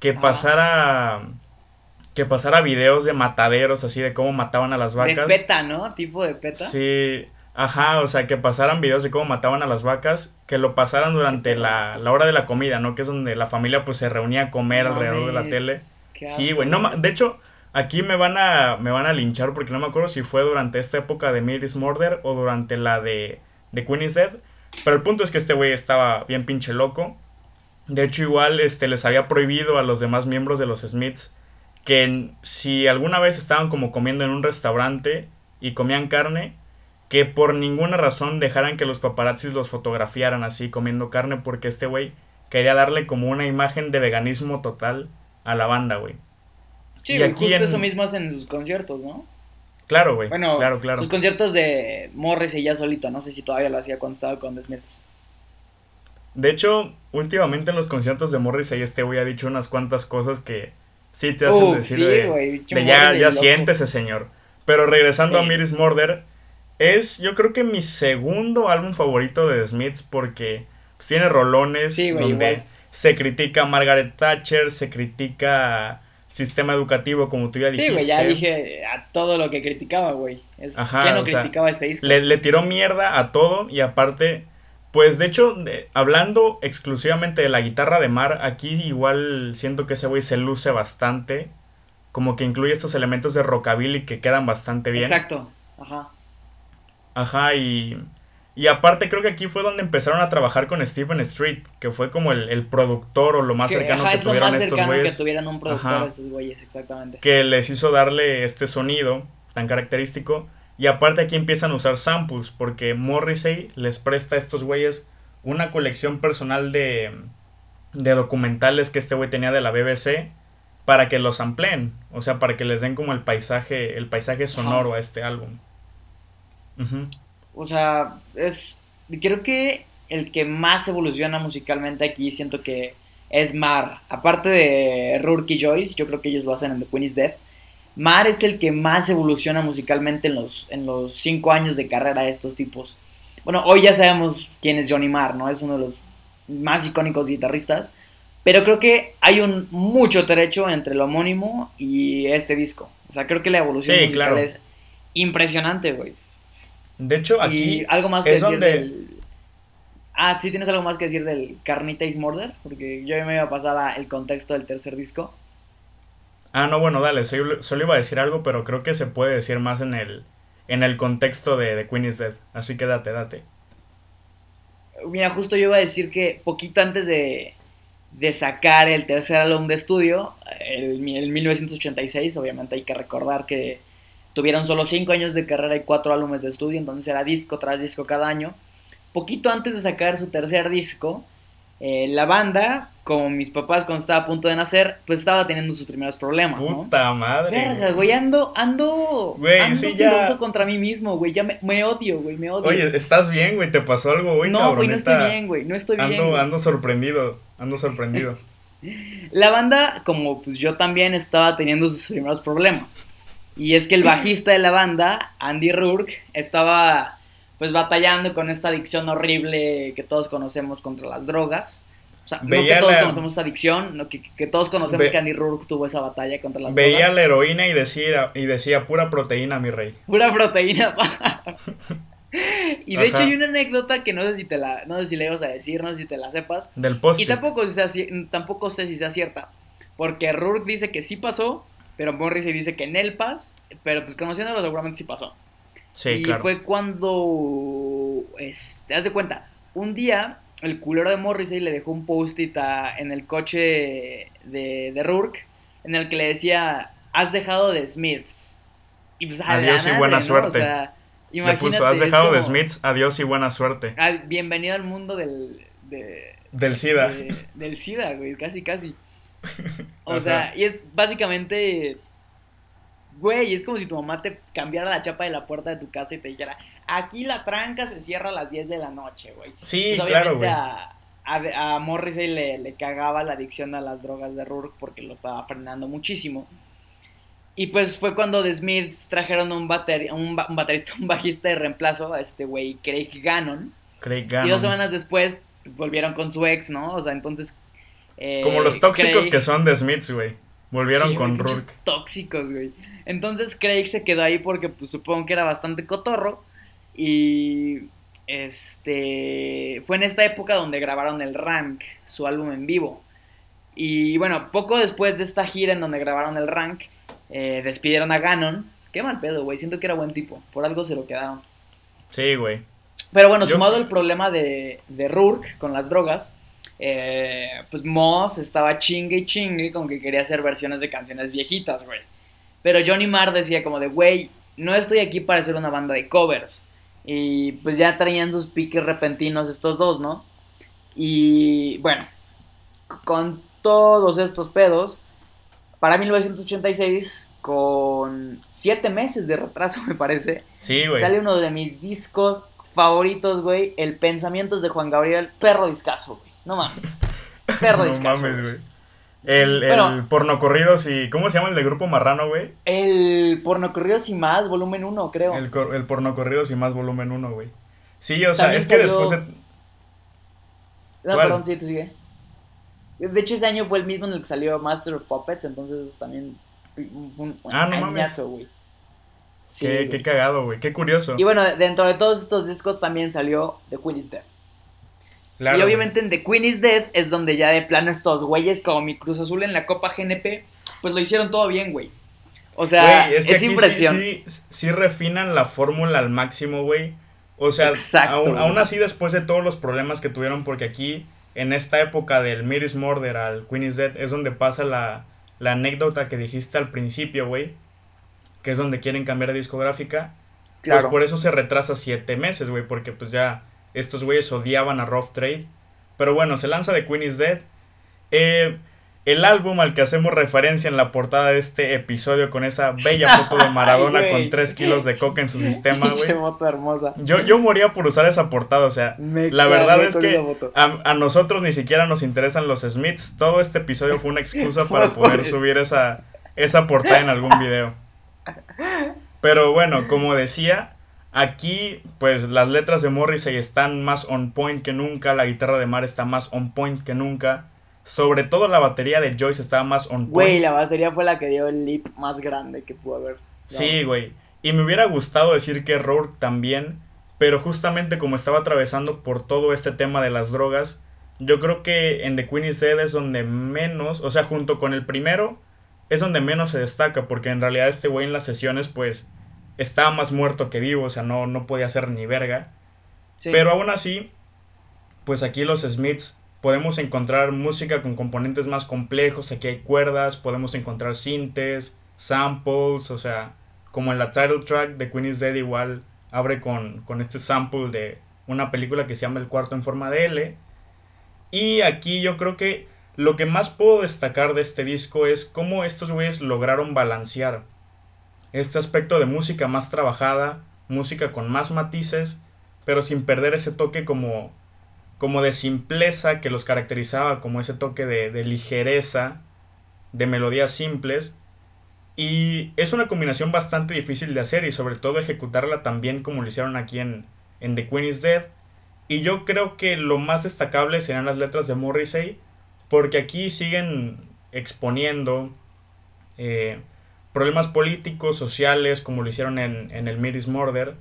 S2: que pasara que pasara videos de mataderos, así de cómo mataban a las vacas.
S1: De peta, ¿no? Tipo de peta.
S2: Sí, ajá, o sea, que pasaran videos de cómo mataban a las vacas, que lo pasaran durante la, la hora de la comida, ¿no? Que es donde la familia pues se reunía a comer alrededor de la tele. sí, güey, no, de hecho, aquí me van a me van a linchar porque no me acuerdo si fue durante esta época de Miris Murder o durante la de, de Queen is Dead, pero el punto es que este güey estaba bien pinche loco. De hecho, igual este les había prohibido a los demás miembros de los Smiths que si alguna vez estaban como comiendo en un restaurante y comían carne, que por ninguna razón dejaran que los paparazzis los fotografiaran así comiendo carne porque este güey quería darle como una imagen de veganismo total a la banda, güey.
S1: Sí, y justo eso mismo hacen en sus conciertos, ¿no?
S2: Claro, güey. Bueno, claro, claro.
S1: Sus conciertos de Morris y ya solito, no sé si todavía lo hacía cuando estaba con The Smiths.
S2: De hecho, últimamente en los conciertos de Morrissey este güey ha dicho unas cuantas cosas que sí te hacen decir de, ya, ya siéntese, señor. Pero regresando a Miris Murder, es yo creo que mi segundo álbum favorito de The Smiths porque pues, tiene rolones donde se critica a Margaret Thatcher, se critica sistema educativo, como tú ya dijiste.
S1: Sí, güey, ya dije a todo lo que criticaba, güey. Ajá, no criticaba este disco?
S2: Le, le tiró mierda a todo y aparte pues de hecho, hablando exclusivamente de la guitarra de Mar, aquí igual siento que ese güey se luce bastante. Como que incluye estos elementos de rockabilly que quedan bastante bien.
S1: Exacto, ajá.
S2: Ajá, y, y aparte creo que aquí fue donde empezaron a trabajar con Stephen Street, que fue como el, productor o lo más cercano que tuvieron estos güeyes.
S1: que tuvieran un productor estos güeyes, exactamente.
S2: Que les hizo darle este sonido tan característico. Y aparte aquí empiezan a usar samples porque Morrissey les presta a estos güeyes una colección personal de, de documentales que este güey tenía de la BBC para que los ampleen, o sea, para que les den como el paisaje, el paisaje sonoro a este álbum.
S1: O sea, es creo que el que más evoluciona musicalmente aquí siento que es Mar, aparte de Rourke y Joyce, yo creo que ellos lo hacen en The Queen is Dead. Mar es el que más evoluciona musicalmente en los, en los cinco años de carrera de estos tipos. Bueno, hoy ya sabemos quién es Johnny Marr, ¿no? Es uno de los más icónicos guitarristas. Pero creo que hay un mucho trecho entre el homónimo y este disco. O sea, creo que la evolución musical es impresionante, güey.
S2: De hecho, aquí.
S1: Y algo más que decir del. Ah, sí, tienes algo más que decir del Carnita is Murder. Porque yo me iba a pasar el contexto del tercer disco.
S2: Ah, no, bueno, dale, solo, iba a decir algo, pero creo que se puede decir más en el, en el contexto de, de Queen is Dead. Así que date, date.
S1: Mira, justo yo iba a decir que poquito antes de, de sacar el tercer álbum de estudio, el, el 1986, obviamente hay que recordar que tuvieron solo cinco años de carrera y cuatro álbumes de estudio, entonces era disco tras disco cada año. Poquito antes de sacar su tercer disco, eh, la banda, como mis papás cuando estaba a punto de nacer, pues estaba teniendo sus primeros problemas,
S2: Puta madre.
S1: Verga, güey, ando, ando, güey, ando sí, ya... contra mí mismo, güey, ya me, odio, güey, me odio.
S2: Oye, ¿estás bien, güey? ¿Te pasó algo, güey?
S1: No, güey, no estoy bien, güey, no estoy
S2: ando,
S1: bien.
S2: Ando sorprendido, ando sorprendido.
S1: la banda, como pues yo también estaba teniendo sus primeros problemas. Y es que el bajista de la banda, Andy Rourke, estaba pues batallando con esta adicción horrible que todos conocemos contra las drogas. O sea, no que todos conocemos esa adicción, no, que, que todos conocemos que Andy Rourke tuvo esa batalla contra las
S2: drogas. Veía la heroína y decía, y decía pura proteína, mi rey.
S1: Pura proteína. y de hecho hay una anécdota que no sé si te la, no sé si le ibas a decir, no sé si te la sepas.
S2: Del post.
S1: Y tampoco, tampoco sé si sea cierta. Porque Rourke dice que sí pasó, pero Morrissey dice que en el pas, pero pues conociéndolo seguramente sí pasó. Sí, y fue cuando, este, te das de cuenta, un día el culero de Morrissey le dejó un post-it en el coche de, de Rourke en el que le decía, has dejado de Smiths.
S2: Y pues, adiós y buena suerte. le puso, has dejado de Smiths, adiós y buena suerte.
S1: Ah, bienvenido al mundo del...
S2: del SIDA.
S1: del SIDA, güey, casi, casi. O sea, y es básicamente Güey, es como si tu mamá te cambiara la chapa de la puerta de tu casa y te dijera, aquí la tranca se cierra a las 10 de la noche, güey.
S2: Sí, pues, claro, güey.
S1: A, a, Morrissey le, le, cagaba la adicción a las drogas de Rourke porque lo estaba frenando muchísimo. Y pues fue cuando The Smiths trajeron un, bater, un, baterista, un bajista de reemplazo a este güey, Craig Gannon.
S2: Craig Gannon.
S1: Y dos semanas después volvieron con su ex, ¿no? O sea, entonces...
S2: Eh, Como los tóxicos que son The Smiths, güey. Volvieron con Rourke.
S1: Tóxicos, güey. Entonces Craig se quedó ahí porque pues, supongo que era bastante cotorro. Y este fue en esta época donde grabaron el Rank, su álbum en vivo. Y bueno, poco después de esta gira en donde grabaron el Rank, eh, despidieron a Ganon. Qué mal pedo, güey. Siento que era buen tipo. Por algo se lo quedaron.
S2: Sí, güey.
S1: Pero bueno, sumado el problema de, de Rourke con las drogas, eh, pues Moss estaba chingue y chingue con que quería hacer versiones de canciones viejitas, güey. Pero Johnny Marr decía como de, güey, no estoy aquí para hacer una banda de covers. Y pues ya traían sus piques repentinos estos dos, ¿no? Y bueno, con todos estos pedos, para 1986, con siete meses de retraso, me parece.
S2: Sí, güey.
S1: Sale uno de mis discos favoritos, güey. El Pensamientos de Juan Gabriel, perro discazo, güey. No mames. Perro discazo.
S2: No mames, güey. El, el pornocorridos y. ¿Cómo se llama el de Grupo Marrano, güey?
S1: El pornocorridos y más, volumen 1, creo.
S2: El, el pornocorridos y más, volumen 1, güey. Sí, o sea, es que después. De...
S1: No, perdón, sí, tú sigue. De hecho, ese año fue el mismo en el que salió Master of Puppets, entonces también un,
S2: ah, no mames.
S1: güey.
S2: Sí, qué, qué, cagado, güey. Qué curioso.
S1: Y bueno, dentro de todos estos discos también salió The Queen is Dead. Y obviamente en The Queen is Dead es donde ya de plano estos güeyes como mi Cruz Azul en la Copa GNP, pues lo hicieron todo bien, güey. O sea, es, que impresión.
S2: Sí, sí, refinan la fórmula al máximo, güey. O sea, aún, aún, así después de todos los problemas que tuvieron, porque aquí en esta época del Miris Murder al Queen is Dead es donde pasa la, la anécdota que dijiste al principio, güey, que es donde quieren cambiar de discográfica. Pues claro. Pues por eso se retrasa siete meses, güey, porque pues ya estos güeyes odiaban a Rough Trade. Pero bueno, se lanza de Queen is Dead. Eh, el álbum al que hacemos referencia en la portada de este episodio con esa bella foto de Maradona con 3 kilos de coca en su sistema, güey.
S1: hermosa.
S2: Yo, yo moría por usar esa portada, o sea, la verdad es que a, nosotros ni siquiera nos interesan los Smiths. Todo este episodio fue una excusa para poder subir esa, esa portada en algún video. Pero bueno, como decía, aquí pues las letras de Morrissey están más on point que nunca, la guitarra de Mar está más on point que nunca. Sobre todo la batería de Joyce estaba más on point.
S1: Güey, la batería fue la que dio el leap más grande que pudo haber.
S2: Sí, güey. Y me hubiera gustado decir que Rourke también, pero justamente como estaba atravesando por todo este tema de las drogas, yo creo que en The Queen is Dead es donde menos, o sea, junto con el primero, es donde menos se destaca, porque en realidad este güey en las sesiones, pues, estaba más muerto que vivo, o sea, no, no podía hacer ni verga. Pero aún así, pues aquí los Smiths podemos encontrar música con componentes más complejos, aquí hay cuerdas, podemos encontrar sintes, samples, o sea, como en la title track de Queen is Dead igual abre con, con este sample de una película que se llama El cuarto en forma de L. Y aquí yo creo que lo que más puedo destacar de este disco es cómo estos güeyes lograron balancear este aspecto de música más trabajada, música con más matices, pero sin perder ese toque como como de simpleza que los caracterizaba, como ese toque de, ligereza, de melodías simples. Y es una combinación bastante difícil de hacer y sobre todo ejecutarla tan bien como lo hicieron aquí en, en The Queen is Dead. Y yo creo que lo más destacable serán las letras de Morrissey, porque aquí siguen exponiendo eh, problemas políticos, sociales, como lo hicieron en, en el Miris Murder,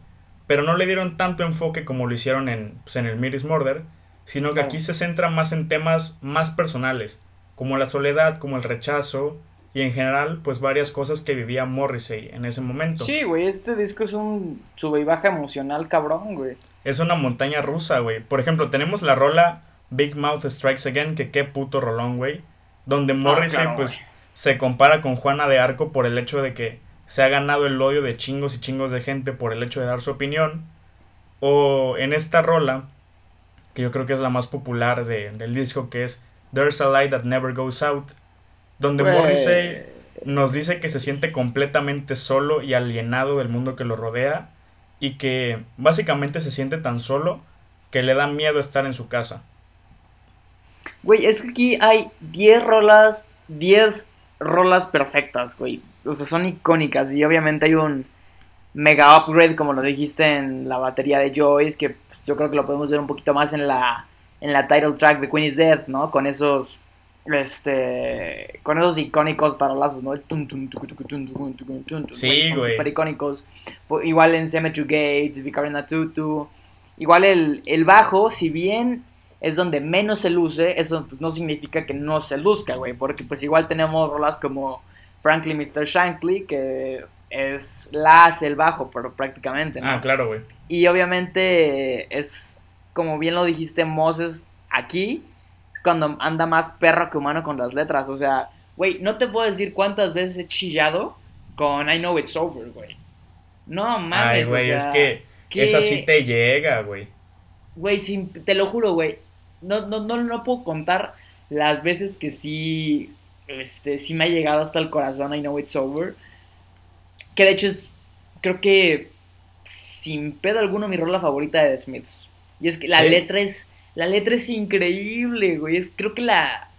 S2: pero no le dieron tanto enfoque como lo hicieron en, pues, en el Miris Murder sino que aquí se centra más en temas más personales, como la soledad, como el rechazo y en general pues varias cosas que vivía Morrissey en ese momento.
S1: Sí, güey, este disco es un sube y baja emocional cabrón, güey.
S2: Es una montaña rusa, güey. Por ejemplo, tenemos la rola Big Mouth Strikes Again, que qué puto rolón, güey, donde ah, Morrissey pues se compara con Juana de Arco por el hecho de que se ha ganado el odio de chingos y chingos de gente por el hecho de dar su opinión. O en esta rola que yo creo que es la más popular del disco, que es There's a Light That Never Goes Out, donde Morrissey nos dice que se siente completamente solo y alienado del mundo que lo rodea y que básicamente se siente tan solo que le da miedo estar en su casa.
S1: Güey, es que aquí hay 10 rolas, 10 rolas perfectas, güey. O sea, son icónicas y obviamente hay un mega upgrade, como lo dijiste en la batería de Joyce, que yo creo que lo podemos ver un poquito más en la, en la title track de Queen is Dead, ¿no? Con esos este con esos icónicos tarolazos, ¿no?
S2: Sí, güey.
S1: Super icónicos. Igual en Cemetery Gates, Vicarina Tutu. Igual el, el bajo, si bien es donde menos se luce, eso no significa que no se luzca, güey. Porque pues igual tenemos rolas como Frankly Mr. Shankly, que es la hace el bajo, pero prácticamente,
S2: ¿no? Ah, claro, güey.
S1: Y obviamente es, como bien lo dijiste, Moses aquí es cuando anda más perro que humano con las letras. O sea, güey, no te puedo decir cuántas veces he chillado con I Know It's Over, güey. No mames, Ay,
S2: güey, es que, esa sí te llega, güey.
S1: Güey, te lo juro, güey. No, no, no, no puedo contar las veces que sí este, sí me ha llegado hasta el corazón, I Know It's Over. Que de hecho es, creo que, sin pedo alguno, mi rola favorita de The Smiths. Y es que la letra es, la letra es increíble, güey. Es, creo que la...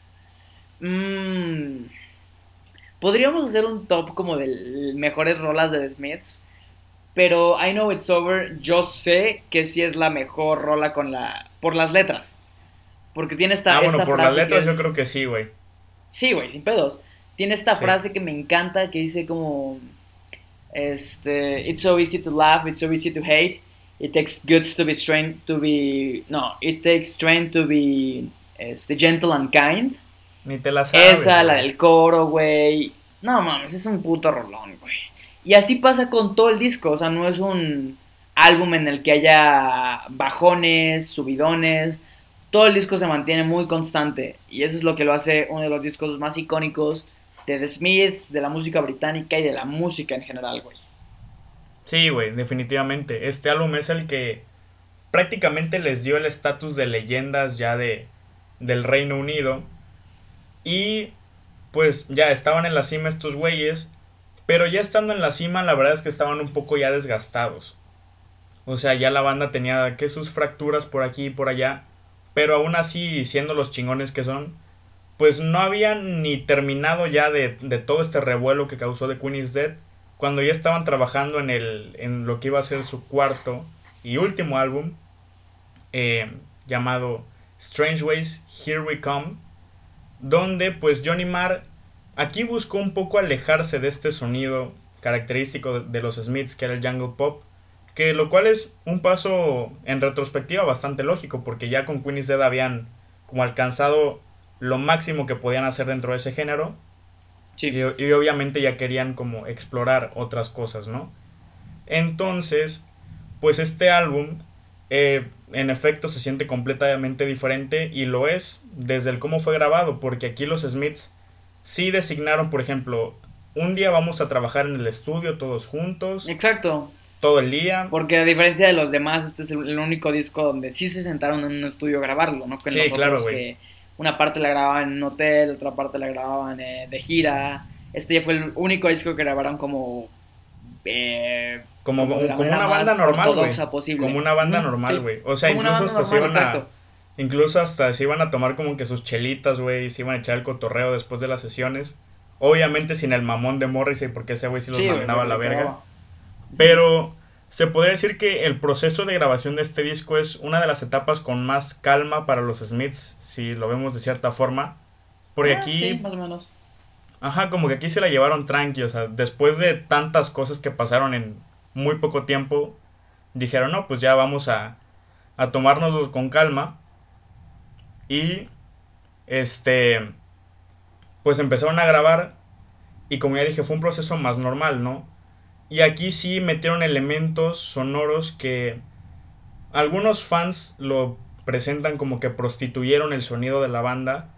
S1: Mmm, podríamos hacer un top como de mejores rolas de The Smiths. Pero I Know It's Over, yo sé que sí es la mejor rola con la. por las letras. Porque tiene esta.
S2: Ah, bueno, por las letras yo creo que sí, güey.
S1: Sí, güey, sin pedos. Tiene esta frase que me encanta que dice como. Este. It's so easy to laugh, it's so easy to hate. It takes guts to be strength to be. No, it takes strength to be. Este, gentle and kind.
S2: Ni te la sabes.
S1: Esa, la del coro, güey. No mames, es un puto rolón, güey. Y así pasa con todo el disco, o sea, no es un álbum en el que haya bajones, subidones. Todo el disco se mantiene muy constante y eso es lo que lo hace uno de los discos más icónicos de The Smiths, de la música británica y de la música en general, güey.
S2: Sí, güey, definitivamente. Este álbum es el que prácticamente les dio el estatus de leyendas ya de del Reino Unido. Y pues ya estaban en la cima estos güeyes pero ya estando en la cima, la verdad es que estaban un poco ya desgastados. O sea, ya la banda tenía que sus fracturas por aquí y por allá. Pero aún así, siendo los chingones que son, pues no habían ni terminado ya de, todo este revuelo que causó The Queen is Dead. Cuando ya estaban trabajando en, el, en lo que iba a ser su cuarto y último álbum, eh, llamado Strange Ways, Here We Come, donde pues Johnny Marr Aquí buscó un poco alejarse de este sonido característico de los Smiths que era el jungle pop, que lo cual es un paso en retrospectiva bastante lógico porque ya con Queen Dead habían como alcanzado lo máximo que podían hacer dentro de ese género y, obviamente ya querían como explorar otras cosas, ¿no? Entonces, pues este álbum eh, en efecto se siente completamente diferente y lo es desde el cómo fue grabado porque aquí los Smiths sí designaron, por ejemplo, un día vamos a trabajar en el estudio todos juntos.
S1: Exacto.
S2: Todo el día.
S1: Porque a diferencia de los demás, este es el único disco donde sí se sentaron en un estudio a grabarlo, ¿no? sí, claro, güey. Una parte la grababan en un hotel, otra parte la grababan eh, de gira. Este ya fue el único disco que grabaron como...
S2: Eh, como, una banda normal, güey. Como una banda normal, güey. O sea, incluso hasta se iban a... Incluso hasta se iban a tomar como que sus chelitas, güey, se iban a echar el cotorreo después de las sesiones. Obviamente sin el mamón de Morrissey, porque ese güey sí los mandaba a la verga. Pero se podría decir que el proceso de grabación de este disco es una de las etapas con más calma para los Smiths, si lo vemos de cierta forma. Porque ah, aquí...
S1: Sí, más o menos.
S2: Ajá, como que aquí se la llevaron tranqui, o sea, después de tantas cosas que pasaron en muy poco tiempo, dijeron, no, pues ya vamos a, a tomárnoslos con calma. Y este, pues empezaron a grabar y como ya dije, fue un proceso más normal, ¿no? Y aquí sí metieron elementos sonoros que algunos fans lo presentan como que prostituyeron el sonido de la banda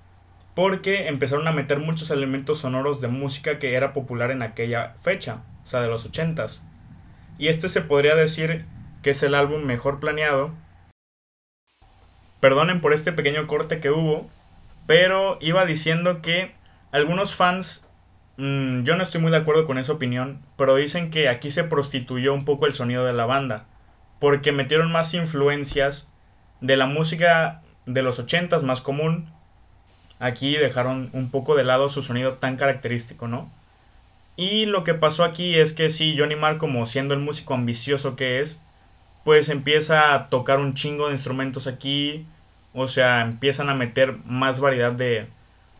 S2: porque empezaron a meter muchos elementos sonoros de música que era popular en aquella fecha, o sea, de los ochentas. Y este se podría decir que es el álbum mejor planeado Perdonen por este pequeño corte que hubo, pero iba diciendo que algunos fans, mm, yo no estoy muy de acuerdo con esa opinión, pero dicen que aquí se prostituyó un poco el sonido de la banda, porque metieron más influencias de la música de los ochentas más común. Aquí dejaron un poco de lado su sonido tan característico, ¿no? Y lo que pasó aquí es que sí, Johnny Marr, como siendo el músico ambicioso que es, pues empieza a tocar un chingo de instrumentos aquí, o sea, empiezan a meter más variedad de,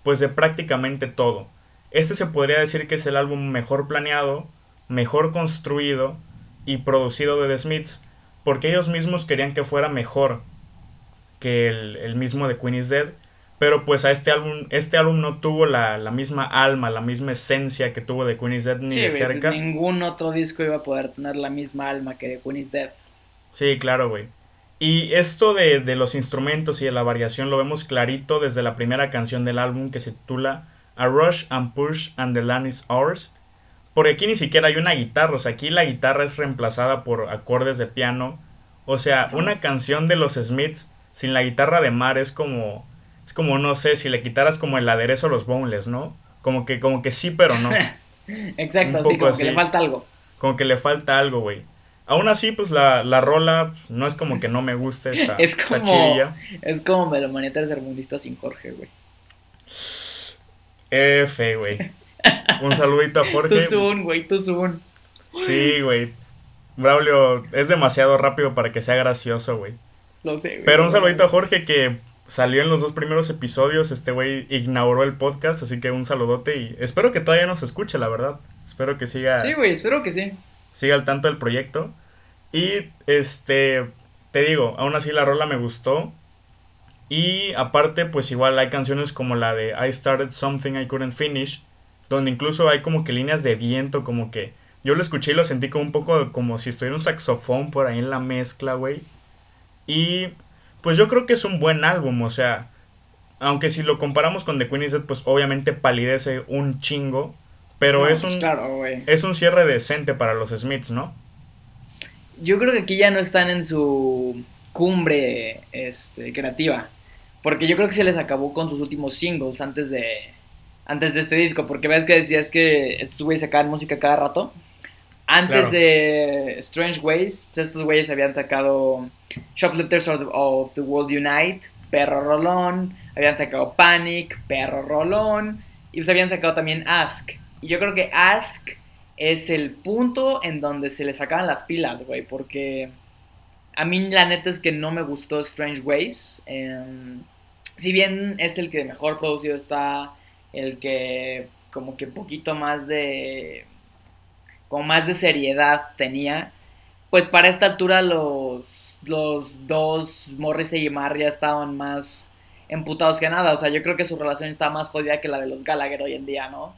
S2: pues de prácticamente todo. Este se podría decir que es el álbum mejor planeado, mejor construido y producido de The Smiths, porque ellos mismos querían que fuera mejor que el, mismo de Queen is Dead, pero pues a este álbum, este álbum no tuvo la, misma alma, la misma esencia que tuvo de Queen is Dead ni de cerca.
S1: ningún otro disco iba a poder tener la misma alma que de Queen is Dead.
S2: Sí, claro, güey. Y esto de, los instrumentos y de la variación lo vemos clarito desde la primera canción del álbum que se titula A Rush and Push and the Land is Ours. Porque aquí ni siquiera hay una guitarra, o sea, aquí la guitarra es reemplazada por acordes de piano. O sea, una canción de los Smiths sin la guitarra de mar es como, es como, no sé, si le quitaras como el aderezo a los boneless, ¿no? Como que, como que sí, pero no.
S1: Exacto, sí, como que le falta algo.
S2: Como que le falta algo, güey. Aún así, pues la, la rola pues, no es como que no me guste, esta
S1: es como, Es como Melomanía tercermundista sin Jorge, güey.
S2: F, güey. Un saludito a Jorge.
S1: Tu zoom, güey, tu zoom.
S2: Sí, güey. Braulio es demasiado rápido para que sea gracioso, güey.
S1: Lo sé, güey.
S2: Pero un saludito a Jorge que salió en los dos primeros episodios. Este güey inauguró el podcast, así que un saludote y espero que todavía nos escuche, la verdad. Espero que siga.
S1: Sí, güey, espero que sí.
S2: Siga al tanto del proyecto. Y este, te digo, aún así la rola me gustó. Y aparte, pues igual hay canciones como la de I Started Something I Couldn't Finish, donde incluso hay como que líneas de viento, como que yo lo escuché y lo sentí como un poco como si estuviera un saxofón por ahí en la mezcla, güey. Y pues yo creo que es un buen álbum, o sea, aunque si lo comparamos con The Queen is Dead, pues obviamente palidece un chingo, pero es,
S1: pues
S2: un, es un cierre decente para los Smiths, ¿no?
S1: Yo creo que aquí ya no están en su cumbre este, creativa, porque yo creo que se les acabó con sus últimos singles antes de, antes de este disco, porque ves que decías que estos güeyes sacaban música cada rato. Antes de Strange Ways, pues, estos güeyes habían sacado Shoplifters of the, World Unite, Perro Rolón, habían sacado Panic, Perro Rolón, y pues habían sacado también Ask. Y yo creo que Ask es el punto en donde se le sacaban las pilas, güey, porque a mí la neta es que no me gustó Strange Ways. Em, si bien es el que mejor producido está, el que como que poquito más de con más de seriedad tenía, pues para esta altura los, los dos, Morrissey y Marr, ya estaban más emputados que nada. O sea, yo creo que su relación está más jodida que la de los Gallagher hoy en día, ¿no?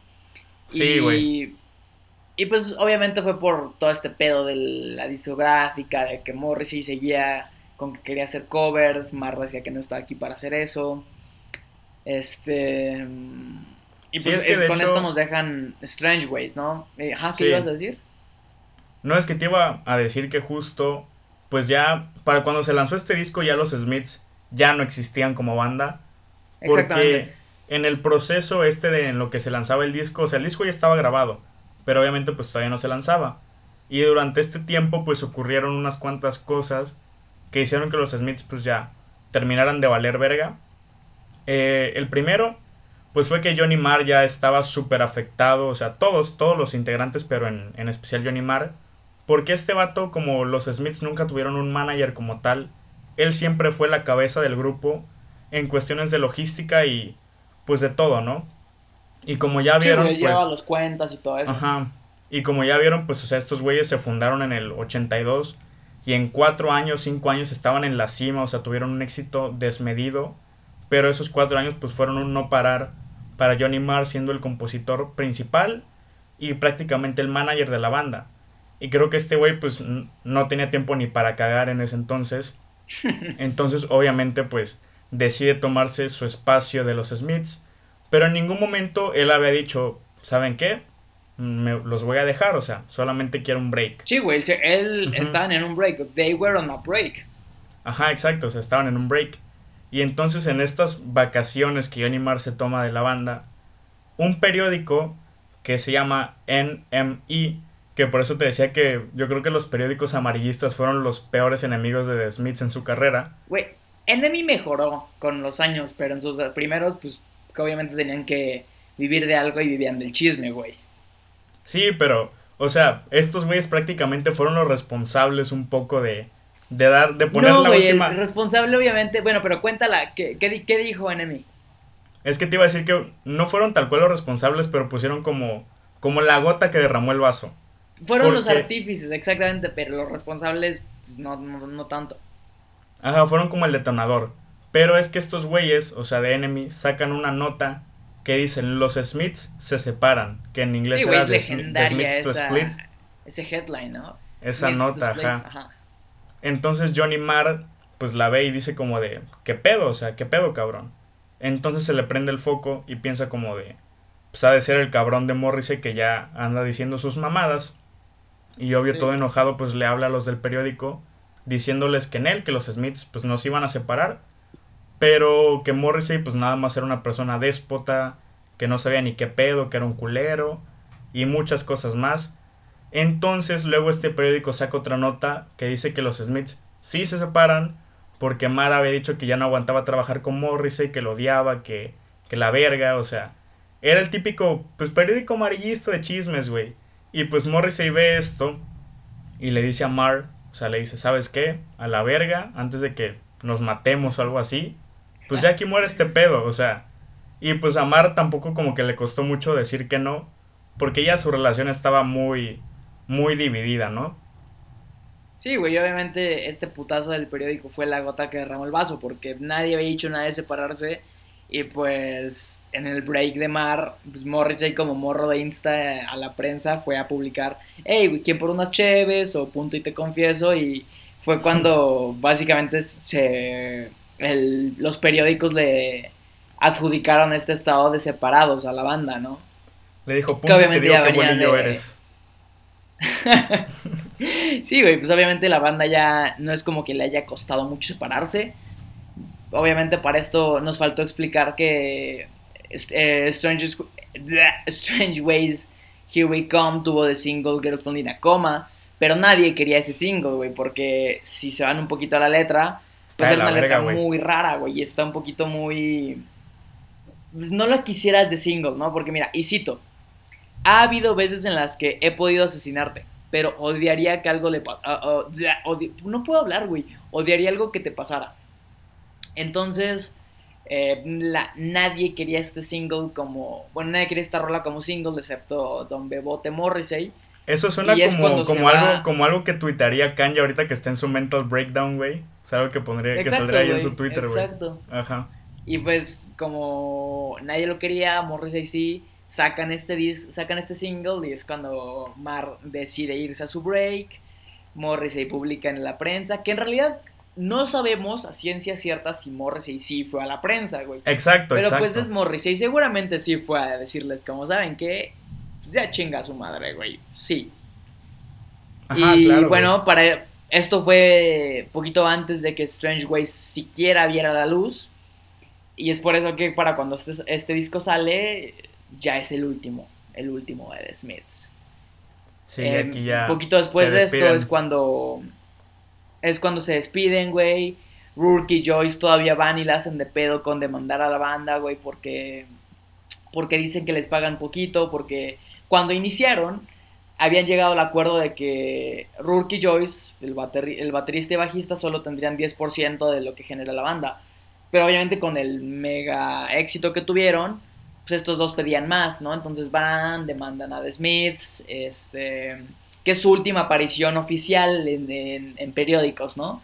S2: Sí, güey.
S1: Y, pues obviamente fue por todo este pedo de la discográfica, de que Morrissey seguía con que quería hacer covers, Marr decía que no estaba aquí para hacer eso. Este... Y pues con esto nos dejan Strange Ways, ¿no? Eh, ajá, ¿qué ibas a decir?
S2: No, es que te iba a decir que justo, pues ya, para cuando se lanzó este disco ya los Smiths ya no existían como banda. Porque en el proceso este de en lo que se lanzaba el disco, o sea, el disco ya estaba grabado, pero obviamente pues todavía no se lanzaba. Y durante este tiempo pues ocurrieron unas cuantas cosas que hicieron que los Smiths pues ya terminaran de valer verga. Eh, el primero pues fue que Johnny Marr ya estaba súper afectado, o sea, todos, todos los integrantes, pero en, en especial Johnny Marr, porque este vato, como los Smiths nunca tuvieron un manager como tal, él siempre fue la cabeza del grupo en cuestiones de logística y pues de todo, ¿no? Y como ya vieron,
S1: sí, pues... los cuentas y todo eso.
S2: Ajá. Y como ya vieron, pues, o sea, estos güeyes se fundaron en el 82 y en cuatro años, cinco años estaban en la cima, o sea, tuvieron un éxito desmedido pero esos cuatro años pues fueron un no parar para Johnny Marr siendo el compositor principal y prácticamente el manager de la banda. Y creo que este güey pues no tenía tiempo ni para cagar en ese entonces. Entonces obviamente pues decide tomarse su espacio de los Smiths. Pero en ningún momento él había dicho, ¿saben qué? Me, los voy a dejar, o sea, solamente quiero un break.
S1: Sí, güey, él estaban en un break. They were on a break.
S2: Ajá, exacto, o sea, estaban en un break. Y entonces en estas vacaciones que Johnny Marr se toma de la banda, un periódico que se llama NME, que por eso te decía que yo creo que los periódicos amarillistas fueron los peores enemigos de The Smiths en su carrera.
S1: Güey, NME mejoró con los años, pero en sus primeros, pues, que obviamente tenían que vivir de algo y vivían del chisme, güey.
S2: Sí, pero, o sea, estos güeyes prácticamente fueron los responsables un poco de, de dar, de poner
S1: la última. El responsable, obviamente, bueno, pero cuéntala, ¿qué, qué, dijo Enemy?
S2: Es que te iba a decir que no fueron tal cual los responsables, pero pusieron como, como la gota que derramó el vaso.
S1: Fueron los artífices, exactamente, pero los responsables, pues, no, no, tanto.
S2: Ajá, fueron como el detonador. Pero es que estos güeyes, o sea, de Enemy, sacan una nota que dicen los Smiths se separan, que en inglés era
S1: The, Smiths to Split. Ese headline, ¿no?
S2: Esa nota, ajá. Entonces Johnny Marr pues la ve y dice como de, ¿qué pedo? O sea, ¿qué pedo, cabrón? Entonces se le prende el foco y piensa como de, pues ha de ser el cabrón de Morrissey que ya anda diciendo sus mamadas. Y obvio todo enojado pues le habla a los del periódico diciéndoles que en él, que los Smiths pues nos iban a separar. Pero que Morrissey pues nada más era una persona déspota, que no sabía ni qué pedo, que era un culero y muchas cosas más. Entonces luego este periódico saca otra nota que dice que los Smiths sí se separan porque Mara había dicho que ya no aguantaba trabajar con Morrissey, que lo odiaba, que, que la verga, o sea, era el típico pues periódico amarillista de chismes, güey. Y pues Morrissey ve esto y le dice a Mar, o sea, le dice, ¿sabes qué? A la verga, antes de que nos matemos o algo así, pues ya aquí muere este pedo, o sea. Y pues a Mar tampoco como que le costó mucho decir que no, porque ya su relación estaba muy, muy dividida, ¿no?
S1: Sí, güey, obviamente este putazo del periódico fue la gota que derramó el vaso, porque nadie había dicho nada de separarse, y pues en el break de Mar, pues Morrissey como morro de Insta a la prensa fue a publicar, hey, ¿quién por unas cheves? o punto y te confieso, y fue cuando básicamente se, los periódicos le adjudicaron este estado de separados a la banda, ¿no?
S2: Le dijo, punto, te digo qué bolillo eres.
S1: sí, güey, pues obviamente la banda ya no es como que le haya costado mucho separarse. Obviamente para esto nos faltó explicar que eh, Strange, Strange Ways Here We Come tuvo de single Girlfriend in a Coma, pero nadie quería ese single, güey, porque si se van un poquito a la letra, pues es una letra muy rara, güey, y está un poquito muy... Pues no lo quisieras de single, ¿no? Porque mira, y cito, ha habido veces en las que he podido asesinarte, pero odiaría que algo le pasara. no puedo hablar, güey. Odiaría algo que te pasara. Entonces, eh, nadie quería este single como. Bueno, nadie quería esta rola como single, excepto Don Bebote Morrissey.
S2: Eso suena como, como algo, como algo que tuitaría Kanye ahorita que está en su mental breakdown, güey. O algo que pondría, que saldría ahí en su Twitter, güey. Exacto.
S1: Ajá. Y pues, como nadie lo quería, Morrissey sí sacan este, sacan este single y es cuando Mar decide irse a su break. Morrissey publica en la prensa, que en realidad no sabemos a ciencia cierta si Morrissey sí fue a la prensa, güey.
S2: Exacto,
S1: Pero
S2: pues
S1: es Morrissey, seguramente sí fue a decirles, como saben que ya chinga a su madre, güey. Sí. y bueno, para esto fue poquito antes de que Strange Ways siquiera viera la luz. Y es por eso que para cuando este, este disco sale, ya es el último, el último de The Smiths.
S2: Sí, em, aquí ya.
S1: Poquito después de esto es cuando. Es cuando se despiden, güey. Rourke y Joyce todavía van y la hacen de pedo con demandar a la banda, güey, porque. Porque dicen que les pagan poquito, porque cuando iniciaron habían llegado al acuerdo de que Rourke y Joyce, el, el baterista y bajista, solo tendrían 10% de lo que genera la banda. Pero obviamente con el mega éxito que tuvieron, pues estos dos pedían más, ¿no? Entonces van, demandan a The Smiths, este, que es su última aparición oficial en, periódicos, ¿no?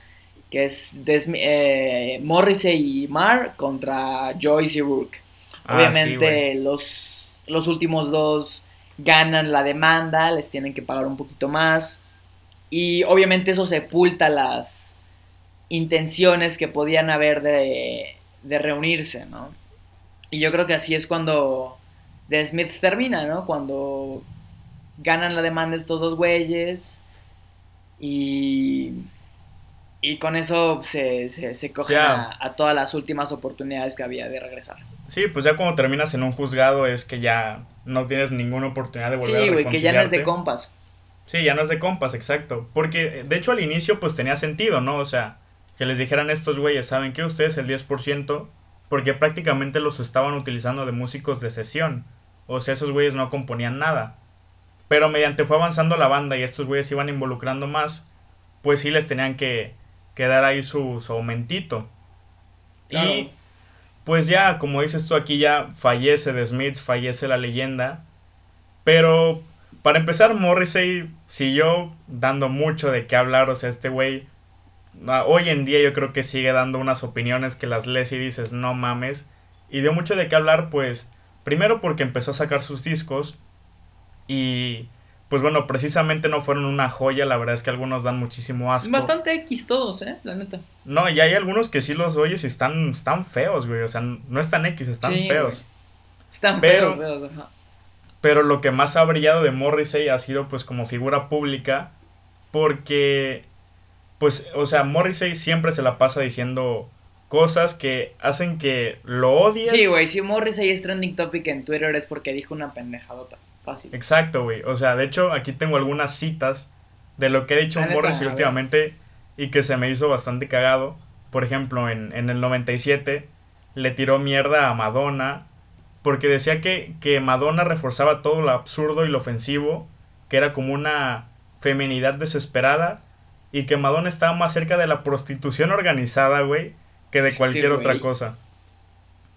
S1: Que es eh, Morrissey y Marr contra Joyce y Rook. Ah, Obviamente los, los últimos dos ganan la demanda, les tienen que pagar un poquito más. Y obviamente eso sepulta las intenciones que podían haber de, de reunirse, ¿no? Y yo creo que así es cuando The Smiths termina, ¿no? Cuando ganan la demanda estos dos güeyes y, y con eso se, se, cogen a, todas las últimas oportunidades que había de regresar.
S2: Sí, pues ya cuando terminas en un juzgado es que ya no tienes ninguna oportunidad de volver a reconciliarte. Sí, güey, que ya no es de compas. Sí, ya no es de compas, exacto. Porque de hecho al inicio pues tenía sentido, ¿no? O sea, que les dijeran estos güeyes, ¿saben qué? Ustedes el 10% porque prácticamente los estaban utilizando de músicos de sesión. O sea, esos güeyes no componían nada. Pero mediante fue avanzando la banda y estos güeyes iban involucrando más, pues sí les tenían que, que dar ahí su, su aumentito. Y pues ya, como dices tú, aquí ya fallece The Smith, fallece la leyenda. Pero para empezar, Morrissey siguió dando mucho de qué hablar. O sea, este güey Ah, hoy en día yo creo que sigue dando unas opiniones que las lees y dices, no mames. Y dio mucho de qué hablar, pues, primero porque empezó a sacar sus discos y, pues bueno, precisamente no fueron una joya, la verdad es que algunos dan muchísimo asco.
S1: Bastante X todos, ¿eh? La neta.
S2: No, y hay algunos que sí los oyes y están, están feos, güey, o sea, no están X, están feos. Están pero, feos, Pero lo que más ha brillado de Morrissey ha sido, pues, como figura pública, porque pues, o sea, Morrissey siempre se la pasa diciendo cosas que hacen que lo odies.
S1: Sí, güey, si Morrissey es trending topic en Twitter es porque dijo una pendejadota. Fácil.
S2: Exacto, güey. O sea, de hecho, aquí tengo algunas citas de lo que ha dicho Morrissey últimamente y que se me hizo bastante cagado. Por ejemplo, en, en el 97 le tiró mierda a Madonna porque decía que, que Madonna reforzaba todo lo absurdo y lo ofensivo, que era como una feminidad desesperada y que Madonna estaba más cerca de la prostitución organizada, güey, que de este cualquier otra cosa.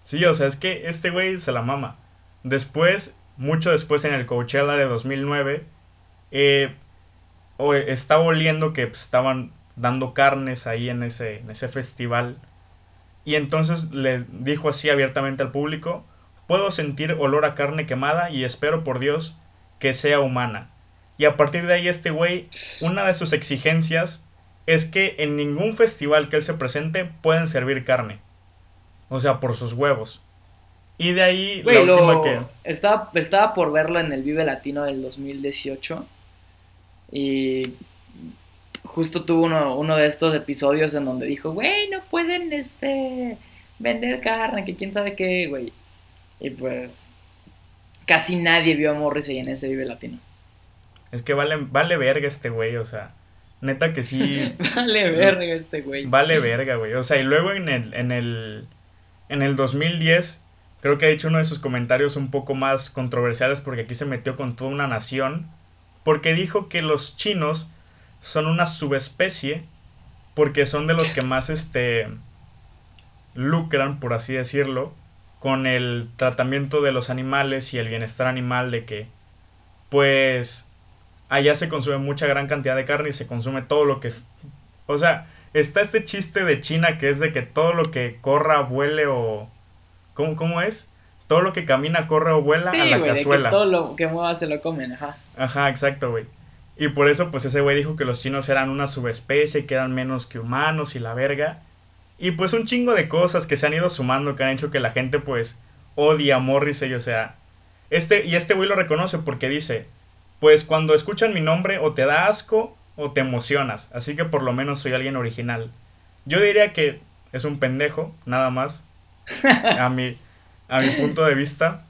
S2: Sí, o sea, es que este güey se la mama. Después, mucho después en el Coachella de 2009, eh, estaba oliendo que pues, estaban dando carnes ahí en ese, en ese festival. Y entonces le dijo así abiertamente al público, puedo sentir olor a carne quemada y espero por Dios que sea humana. Y a partir de ahí este güey, una de sus exigencias es que en ningún festival que él se presente pueden servir carne. O sea, por sus huevos. Y de ahí
S1: la última que... Estaba, estaba por verlo en el Vive Latino del 2018. Y justo tuvo uno, uno de estos episodios en donde dijo, güey, no pueden este, vender carne, que quién sabe qué, güey. Y pues casi nadie vio a Morrissey en ese Vive Latino.
S2: Es que vale, vale verga este güey, o sea. Neta que sí.
S1: vale verga este güey.
S2: Vale verga, güey. O sea, y luego en el, en el. En el 2010, creo que ha dicho uno de sus comentarios un poco más controversiales porque aquí se metió con toda una nación. Porque dijo que los chinos son una subespecie. Porque son de los que más este. lucran, por así decirlo. Con el tratamiento de los animales y el bienestar animal. De que. Pues allá se consume mucha gran cantidad de carne y se consume todo lo que es... O sea, está este chiste de China que es de que todo lo que corra, vuele o... ¿Cómo, cómo es? Todo lo que camina, corre o vuela a la cazuela.
S1: que todo lo que mueva se lo comen, ajá.
S2: Ajá, exacto, güey. Y por eso, pues ese güey dijo que los chinos eran una subespecie, que eran menos que humanos y la verga. Y pues un chingo de cosas que se han ido sumando que han hecho que la gente, pues, odia a Morrissey, o sea. Este, y este güey lo reconoce porque dice, pues cuando escuchan mi nombre o te da asco o te emocionas, así que por lo menos soy alguien original. Yo diría que es un pendejo, nada más, a mi, a mi punto de vista.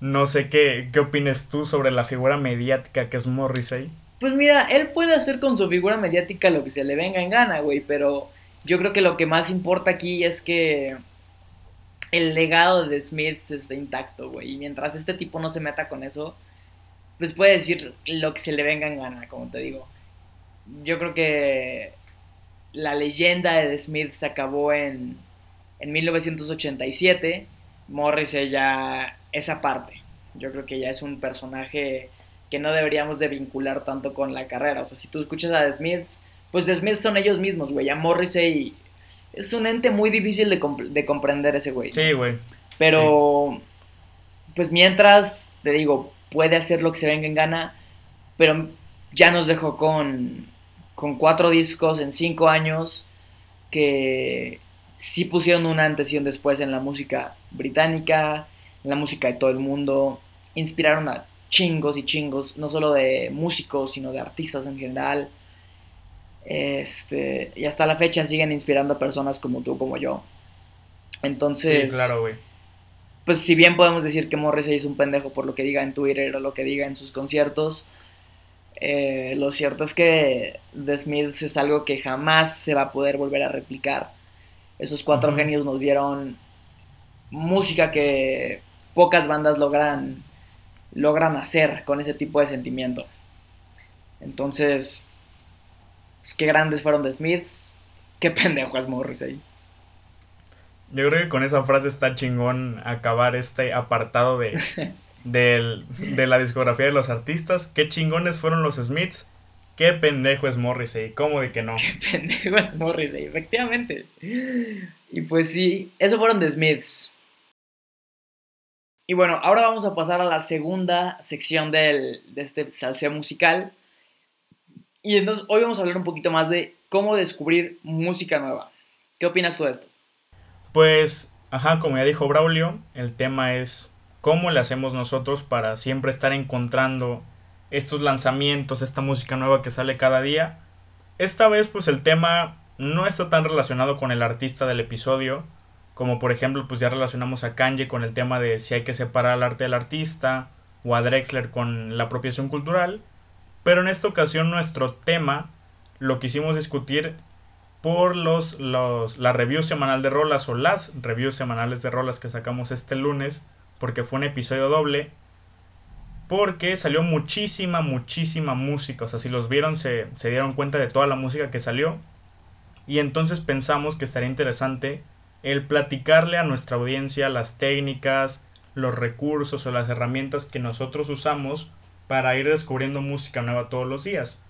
S2: No sé qué, qué opines tú sobre la figura mediática que es Morrissey.
S1: Pues mira, él puede hacer con su figura mediática lo que se le venga en gana, güey, pero yo creo que lo que más importa aquí es que el legado de Smith esté intacto, güey. Y mientras este tipo no se meta con eso, pues puede decir lo que se le venga en gana, como te digo. Yo creo que la leyenda de Smith se acabó en, en 1987. Morrissey ya esa parte. Yo creo que ya es un personaje que no deberíamos de vincular tanto con la carrera. O sea, si tú escuchas a The Smiths, pues The Smiths son ellos mismos, güey. A Morrissey es un ente muy difícil de, de comprender ese güey.
S2: Sí, güey.
S1: Pero, pues mientras, te digo, puede hacer lo que se venga en gana, pero ya nos dejó con, con cuatro discos en cinco años que sí pusieron un antes y un después en la música británica, en la música de todo el mundo, inspiraron a chingos y chingos, no solo de músicos, sino de artistas en general. Este, y hasta la fecha siguen inspirando a personas como tú, como yo. Entonces,
S2: sí, claro, güey
S1: pues si bien podemos decir que Morrissey es un pendejo por lo que diga en Twitter o lo que diga en sus conciertos, eh, lo cierto es que The Smiths es algo que jamás se va a poder volver a replicar. Esos cuatro genios nos dieron música que pocas bandas logran, logran hacer con ese tipo de sentimiento. Entonces, pues, qué grandes fueron The Smiths, qué pendejo es Morrissey.
S2: Yo creo que con esa frase está chingón acabar este apartado de, de la discografía de los artistas. Qué chingones fueron los Smiths. Qué pendejo es Morrissey. ¿Cómo de que no?
S1: Qué pendejo es Morrissey, efectivamente. Y pues sí, eso fueron The Smiths. Y bueno, ahora vamos a pasar a la segunda sección del, de este salseo musical. Y entonces hoy vamos a hablar un poquito más de cómo descubrir música nueva. ¿Qué opinas tú de esto?
S2: Pues, ajá, como ya dijo Braulio, el tema es cómo le hacemos nosotros para siempre estar encontrando estos lanzamientos, esta música nueva que sale cada día. Esta vez, pues el tema no está tan relacionado con el artista del episodio, como por ejemplo pues ya relacionamos a Kanye con el tema de si hay que separar el arte del artista, o a Drexler con la apropiación cultural, pero en esta ocasión nuestro tema lo quisimos discutir por los, los, la review semanal de rolas o las reviews semanales de rolas que sacamos este lunes, porque fue un episodio doble, porque salió muchísima, muchísima música, o sea, si los vieron se, se dieron cuenta de toda la música que salió, y entonces pensamos que estaría interesante el platicarle a nuestra audiencia las técnicas, los recursos o las herramientas que nosotros usamos para ir descubriendo música nueva todos los días.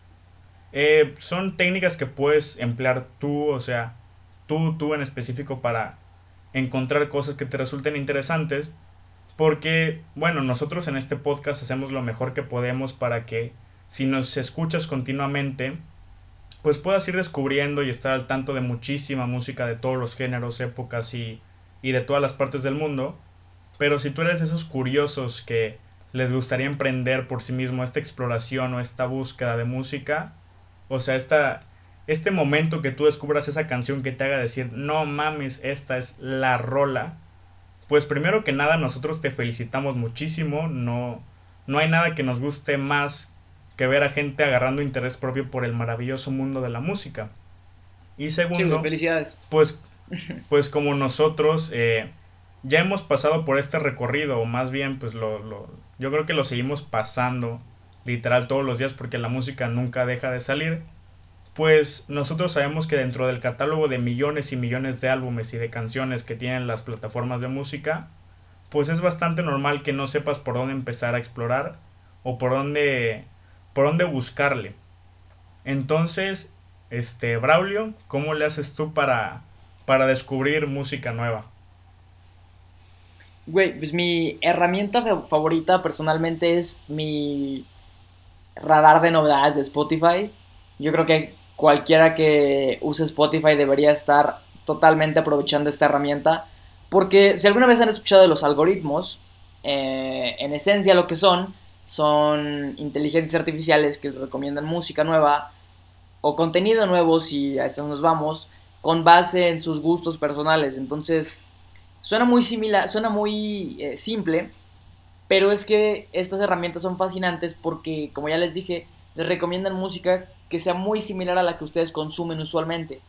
S2: Eh, son técnicas que puedes emplear tú, o sea, tú, tú en específico para encontrar cosas que te resulten interesantes. Porque, bueno, nosotros en este podcast hacemos lo mejor que podemos para que si nos escuchas continuamente, pues puedas ir descubriendo y estar al tanto de muchísima música de todos los géneros, épocas y, y de todas las partes del mundo. Pero si tú eres de esos curiosos que les gustaría emprender por sí mismo esta exploración o esta búsqueda de música, o sea, esta, este momento que tú descubras esa canción que te haga decir, no mames, esta es la rola, pues primero que nada nosotros te felicitamos muchísimo, no, no hay nada que nos guste más que ver a gente agarrando interés propio por el maravilloso mundo de la música. Y segundo,
S1: felicidades.
S2: pues, pues como nosotros eh, ya hemos pasado por este recorrido, o más bien, pues lo, lo, yo creo que lo seguimos pasando literal todos los días porque la música nunca deja de salir, pues nosotros sabemos que dentro del catálogo de millones y millones de álbumes y de canciones que tienen las plataformas de música, pues es bastante normal que no sepas por dónde empezar a explorar o por dónde por dónde buscarle. Entonces, este Braulio, ¿cómo le haces tú para para descubrir música nueva?
S1: Güey, pues mi herramienta favorita personalmente es mi radar de novedades de Spotify. Yo creo que cualquiera que use Spotify debería estar totalmente aprovechando esta herramienta. Porque si alguna vez han escuchado de los algoritmos, eh, en esencia lo que son son inteligencias artificiales que recomiendan música nueva o contenido nuevo si a eso nos vamos con base en sus gustos personales. Entonces, suena muy similar, suena muy eh, simple, pero es que estas herramientas son fascinantes porque, como ya les dije, les recomiendan música que sea muy similar a la que ustedes consumen usualmente.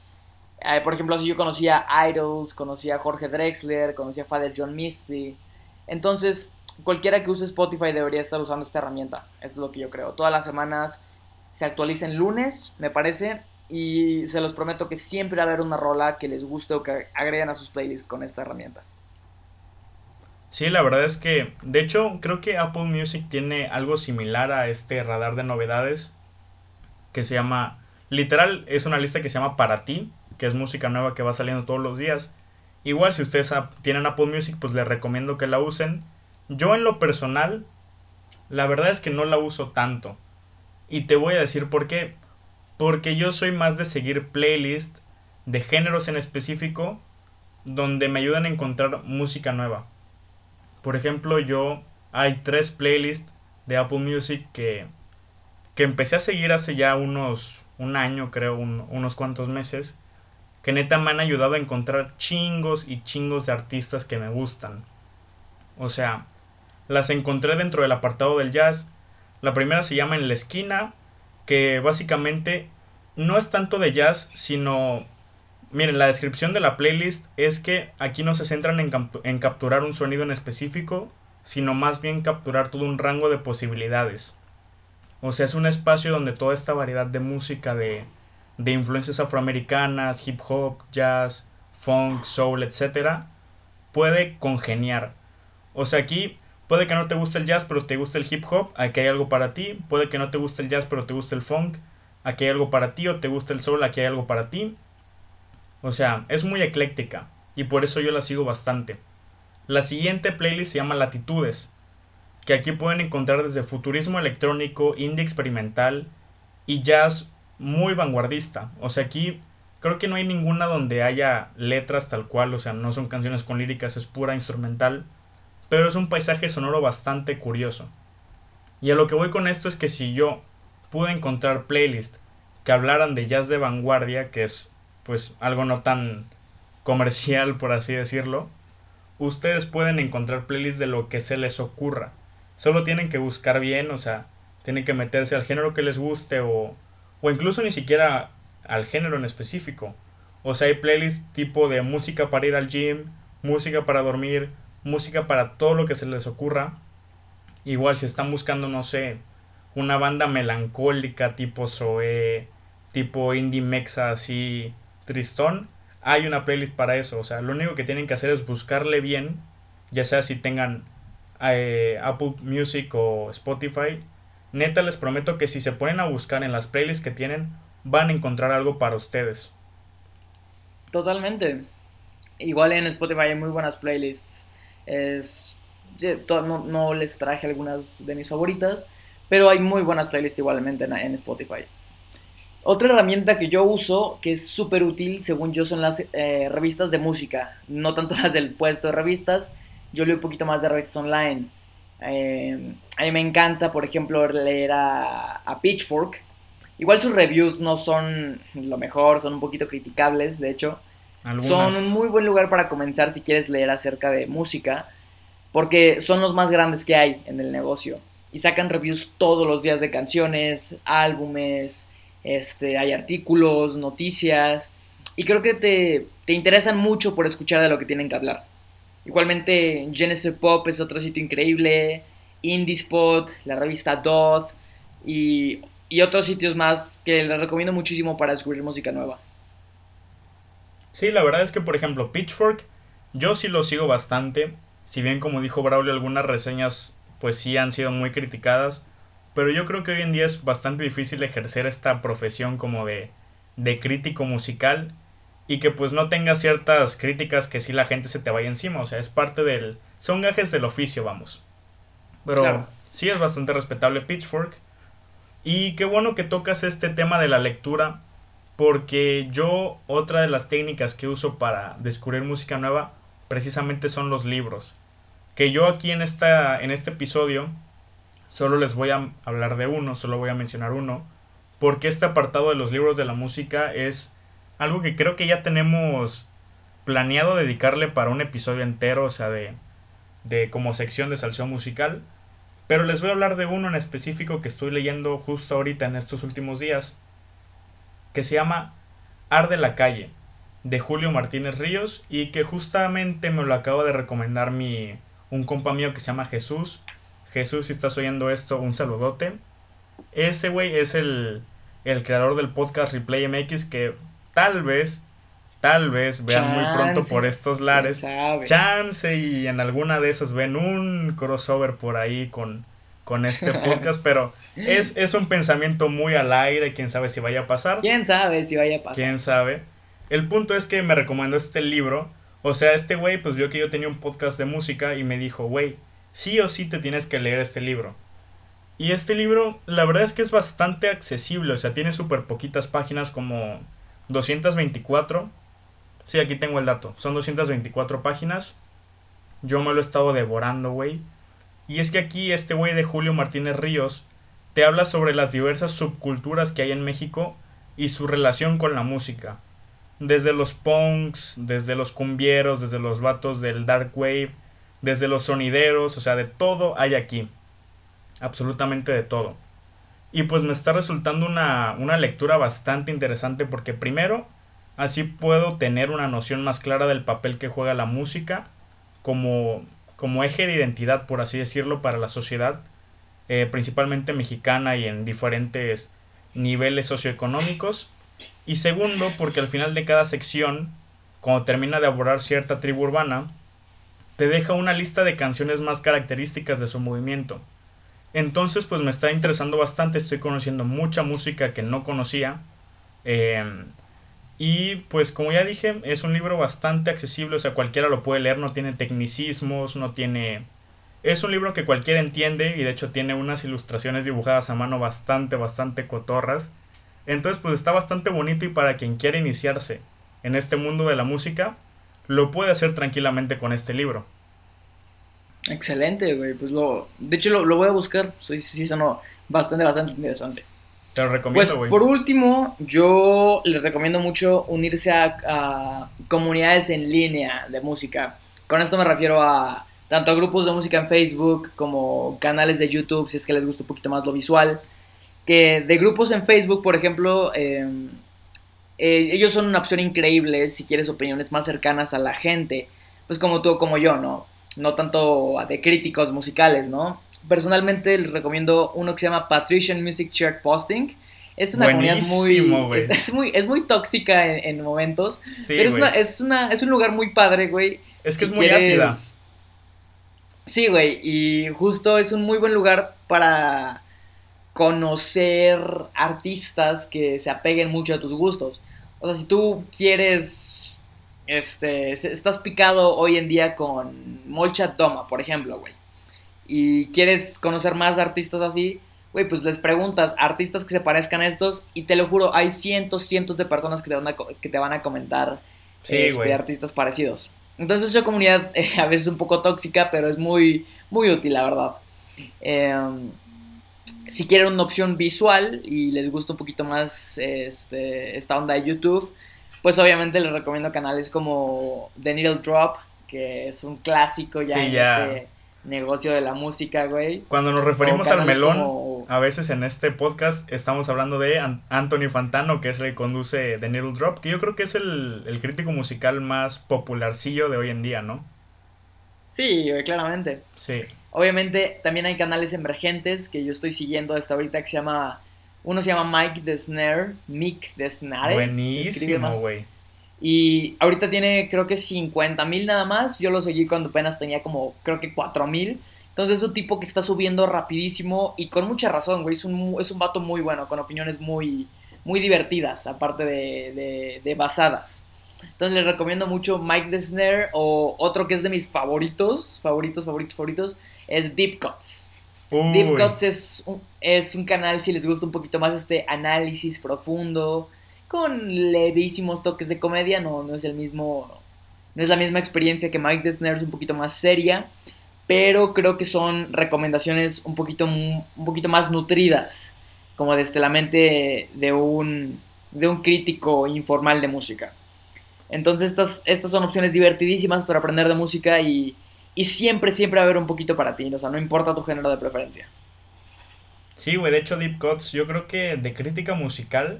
S1: Eh, por ejemplo, si yo conocía Idols, conocía Jorge Drexler, conocía Father John Misty. Entonces, cualquiera que use Spotify debería estar usando esta herramienta. Eso es lo que yo creo. Todas las semanas se actualicen lunes, me parece. Y se los prometo que siempre va a haber una rola que les guste o que agreguen a sus playlists con esta herramienta.
S2: Sí, la verdad es que, de hecho, creo que Apple Music tiene algo similar a este radar de novedades que se llama, literal, es una lista que se llama Para ti, que es música nueva que va saliendo todos los días. Igual si ustedes tienen Apple Music, pues les recomiendo que la usen. Yo en lo personal, la verdad es que no la uso tanto. Y te voy a decir por qué. Porque yo soy más de seguir playlists de géneros en específico donde me ayudan a encontrar música nueva. Por ejemplo, yo hay tres playlists de Apple Music que, que empecé a seguir hace ya unos, un año, creo, unos cuantos meses, que neta me han ayudado a encontrar chingos y chingos de artistas que me gustan. O sea, las encontré dentro del apartado del jazz. La primera se llama En la esquina, que básicamente no es tanto de jazz, sino Miren, la descripción de la playlist es que aquí no se centran en, capturar un sonido en específico, sino más bien capturar todo un rango de posibilidades. O sea, es un espacio donde toda esta variedad de música de, de influencias afroamericanas, hip hop, jazz, funk, soul, etc., puede congeniar. O sea, aquí puede que no te guste el jazz, pero te guste el hip hop, aquí hay algo para ti. Puede que no te guste el jazz, pero te guste el funk, aquí hay algo para ti. O te gusta el soul, aquí hay algo para ti. O sea, es muy ecléctica y por eso yo la sigo bastante. La siguiente playlist se llama Latitudes, que aquí pueden encontrar desde futurismo electrónico, indie experimental y jazz muy vanguardista. O sea, aquí creo que no hay ninguna donde haya letras tal cual, o sea, no son canciones con líricas, es pura instrumental, pero es un paisaje sonoro bastante curioso. Y a lo que voy con esto es que si yo pude encontrar playlists que hablaran de jazz de vanguardia, que es pues algo no tan comercial, por así decirlo, ustedes pueden encontrar playlists de lo que se les ocurra. Solo tienen que buscar bien, o sea, tienen que meterse al género que les guste o, o incluso ni siquiera al género en específico. O sea, hay playlists tipo de música para ir al gym, música para dormir, música para todo lo que se les ocurra. Igual si están buscando, no sé, una banda melancólica tipo Zoe, tipo indie mexa así tristón, hay una playlist para eso. O sea, lo único que tienen que hacer es buscarle bien, ya sea si tengan eh, Apple Music o Spotify. Neta les prometo que si se ponen a buscar en las playlists que tienen, van a encontrar algo para ustedes.
S1: Totalmente. Igual en Spotify hay muy buenas playlists. No, les traje algunas de mis favoritas, pero hay muy buenas playlists igualmente en, en Spotify. Otra herramienta que yo uso, que es súper útil, según yo, son las eh, revistas de música. No tanto las del puesto de revistas, yo leo un poquito más de revistas online. Eh, a mí me encanta, por ejemplo, leer a, a, Pitchfork. Igual sus reviews no son lo mejor, son un poquito criticables, de hecho. Son un muy buen lugar para comenzar si quieres leer acerca de música, porque son los más grandes que hay en el negocio. Y sacan reviews todos los días de canciones, álbumes, este, hay artículos, noticias, y creo que te, te interesan mucho por escuchar de lo que tienen que hablar. Igualmente, Genesis Pop es otro sitio increíble, Indiespot, la revista Doth y, y otros sitios más que les recomiendo muchísimo para descubrir música nueva.
S2: Sí, la verdad es que, por ejemplo, Pitchfork, yo sí lo sigo bastante. Si bien, como dijo Braulio, algunas reseñas, pues sí han sido muy criticadas. Pero yo creo que hoy en día es bastante difícil ejercer esta profesión como de, de crítico musical y que pues no tenga ciertas críticas que si la gente se te vaya encima, o sea, es parte del... son gajes del oficio, vamos. Pero sí es bastante respetable Pitchfork. Y qué bueno que tocas este tema de la lectura, porque yo otra de las técnicas que uso para descubrir música nueva precisamente son los libros. Que yo aquí en, esta, en este episodio Solo les voy a hablar de uno, solo voy a mencionar uno, porque este apartado de los libros de la música es algo que creo que ya tenemos planeado dedicarle para un episodio entero, o sea, de, de como sección de salseo musical. Pero les voy a hablar de uno en específico que estoy leyendo justo ahorita en estos últimos días, que se llama Arde la calle, de Julio Martínez Ríos, y que justamente me lo acaba de recomendar mi, un compa mío que se llama Jesús, Jesús, si estás oyendo esto, un saludote. Ese güey es el, el creador del podcast Replay MX que tal vez, tal vez vean muy pronto por estos lares. Chance y en alguna de esas ven un crossover por ahí con, con este podcast, pero es, es un pensamiento muy al aire, quién sabe si vaya a pasar.
S1: Quién sabe si vaya a pasar.
S2: Quién sabe. El punto es que me recomendó este libro. O sea, este güey, pues vio que yo tenía un podcast de música y me dijo, güey, sí o sí te tienes que leer este libro. Y este libro, la verdad es que es bastante accesible, o sea, tiene súper poquitas páginas, como 224. Sí, aquí tengo el dato, son 224 páginas. Yo me lo he estado devorando, güey. Y es que aquí este güey de Julio Martínez Ríos te habla sobre las diversas subculturas que hay en México y su relación con la música. Desde los punks, desde los cumbieros, desde los vatos del dark wave, desde los sonideros, o sea, de todo hay aquí. Absolutamente de todo. Y pues me está resultando una, una lectura bastante interesante porque primero, así puedo tener una noción más clara del papel que juega la música como, como eje de identidad, por así decirlo, para la sociedad, eh, principalmente mexicana y en diferentes niveles socioeconómicos. Y segundo, porque al final de cada sección, cuando termina de abordar cierta tribu urbana, te deja una lista de canciones más características de su movimiento. Entonces, pues me está interesando bastante, estoy conociendo mucha música que no conocía. Em, y pues como ya dije, es un libro bastante accesible, o sea, cualquiera lo puede leer, no tiene tecnicismos, no tiene... Es un libro que cualquiera entiende y de hecho tiene unas ilustraciones dibujadas a mano bastante, bastante cotorras. Entonces, pues está bastante bonito y para quien quiera iniciarse en este mundo de la música, lo puede hacer tranquilamente con este libro.
S1: Excelente, güey. Pues lo, de hecho lo, voy a buscar. Sí, sí, sonó bastante, bastante interesante.
S2: Te lo recomiendo,
S1: pues, por último, yo les recomiendo mucho unirse a, comunidades en línea de música. Con esto me refiero a tanto a grupos de música en Facebook como canales de YouTube, si es que les gusta un poquito más lo visual. Que de grupos en Facebook, por ejemplo, em, eh, ellos son una opción increíble si quieres opiniones más cercanas a la gente. Pues como tú o como yo, ¿no? No tanto de críticos musicales, ¿no? personalmente les recomiendo uno que se llama Patrician Music Chart Posting. Es una comunidad muy es, muy. es muy tóxica en, momentos. pero es, una, es, una, es un lugar muy padre, güey.
S2: Es que es muy ácida.
S1: Sí, güey. Y justo es un muy buen lugar para conocer artistas que se apeguen mucho a tus gustos. O sea, si tú quieres. Este. Estás picado hoy en día con Molchat Toma, por ejemplo, güey y quieres conocer más artistas así, güey, pues les preguntas artistas que se parezcan a estos y te lo juro, hay cientos, cientos de personas que te van a, que te van a comentar este, artistas parecidos. Entonces esa comunidad eh, a veces es un poco tóxica, pero es muy, muy útil, la verdad. Em, si quieren una opción visual y les gusta un poquito más este, esta onda de YouTube, pues obviamente les recomiendo canales como The Needle Drop, que es un clásico ya en este negocio de la música, güey.
S2: Cuando nos referimos al melón, a veces en este podcast estamos hablando de Anthony Fantano, que es el que conduce The Needle Drop, que yo creo que es el, crítico musical más popularcillo de hoy en día, ¿no?
S1: Sí, claramente.
S2: Sí.
S1: Obviamente también hay canales emergentes que yo estoy siguiendo hasta ahorita que se llama... Uno se llama Mike the Snare, Mick the Snare.
S2: Buenísimo, güey.
S1: Y ahorita tiene creo que 50 mil nada más. Yo lo seguí cuando apenas tenía como creo que 4 mil. Entonces es un tipo que está subiendo rapidísimo y con mucha razón, güey. Es un, es un vato muy bueno, con opiniones muy, muy divertidas, aparte de, de, basadas. Entonces les recomiendo mucho Mike the Snare o otro que es de mis favoritos, favoritos, favoritos, favoritos, es Deep Cuts. Deep Cuts es un, es un canal si les gusta un poquito más este análisis profundo, con levísimos toques de comedia, no, no es el mismo, no es la misma experiencia que Mike Desner, es un poquito más seria, pero creo que son recomendaciones un poquito, un poquito más nutridas, como desde la mente de un, de un crítico informal de música. Entonces estas, estas son opciones divertidísimas para aprender de música y, y siempre, siempre va a haber un poquito para ti, o sea, no importa tu género de preferencia.
S2: Sí, güey, de hecho Deep Cuts, yo creo que de crítica musical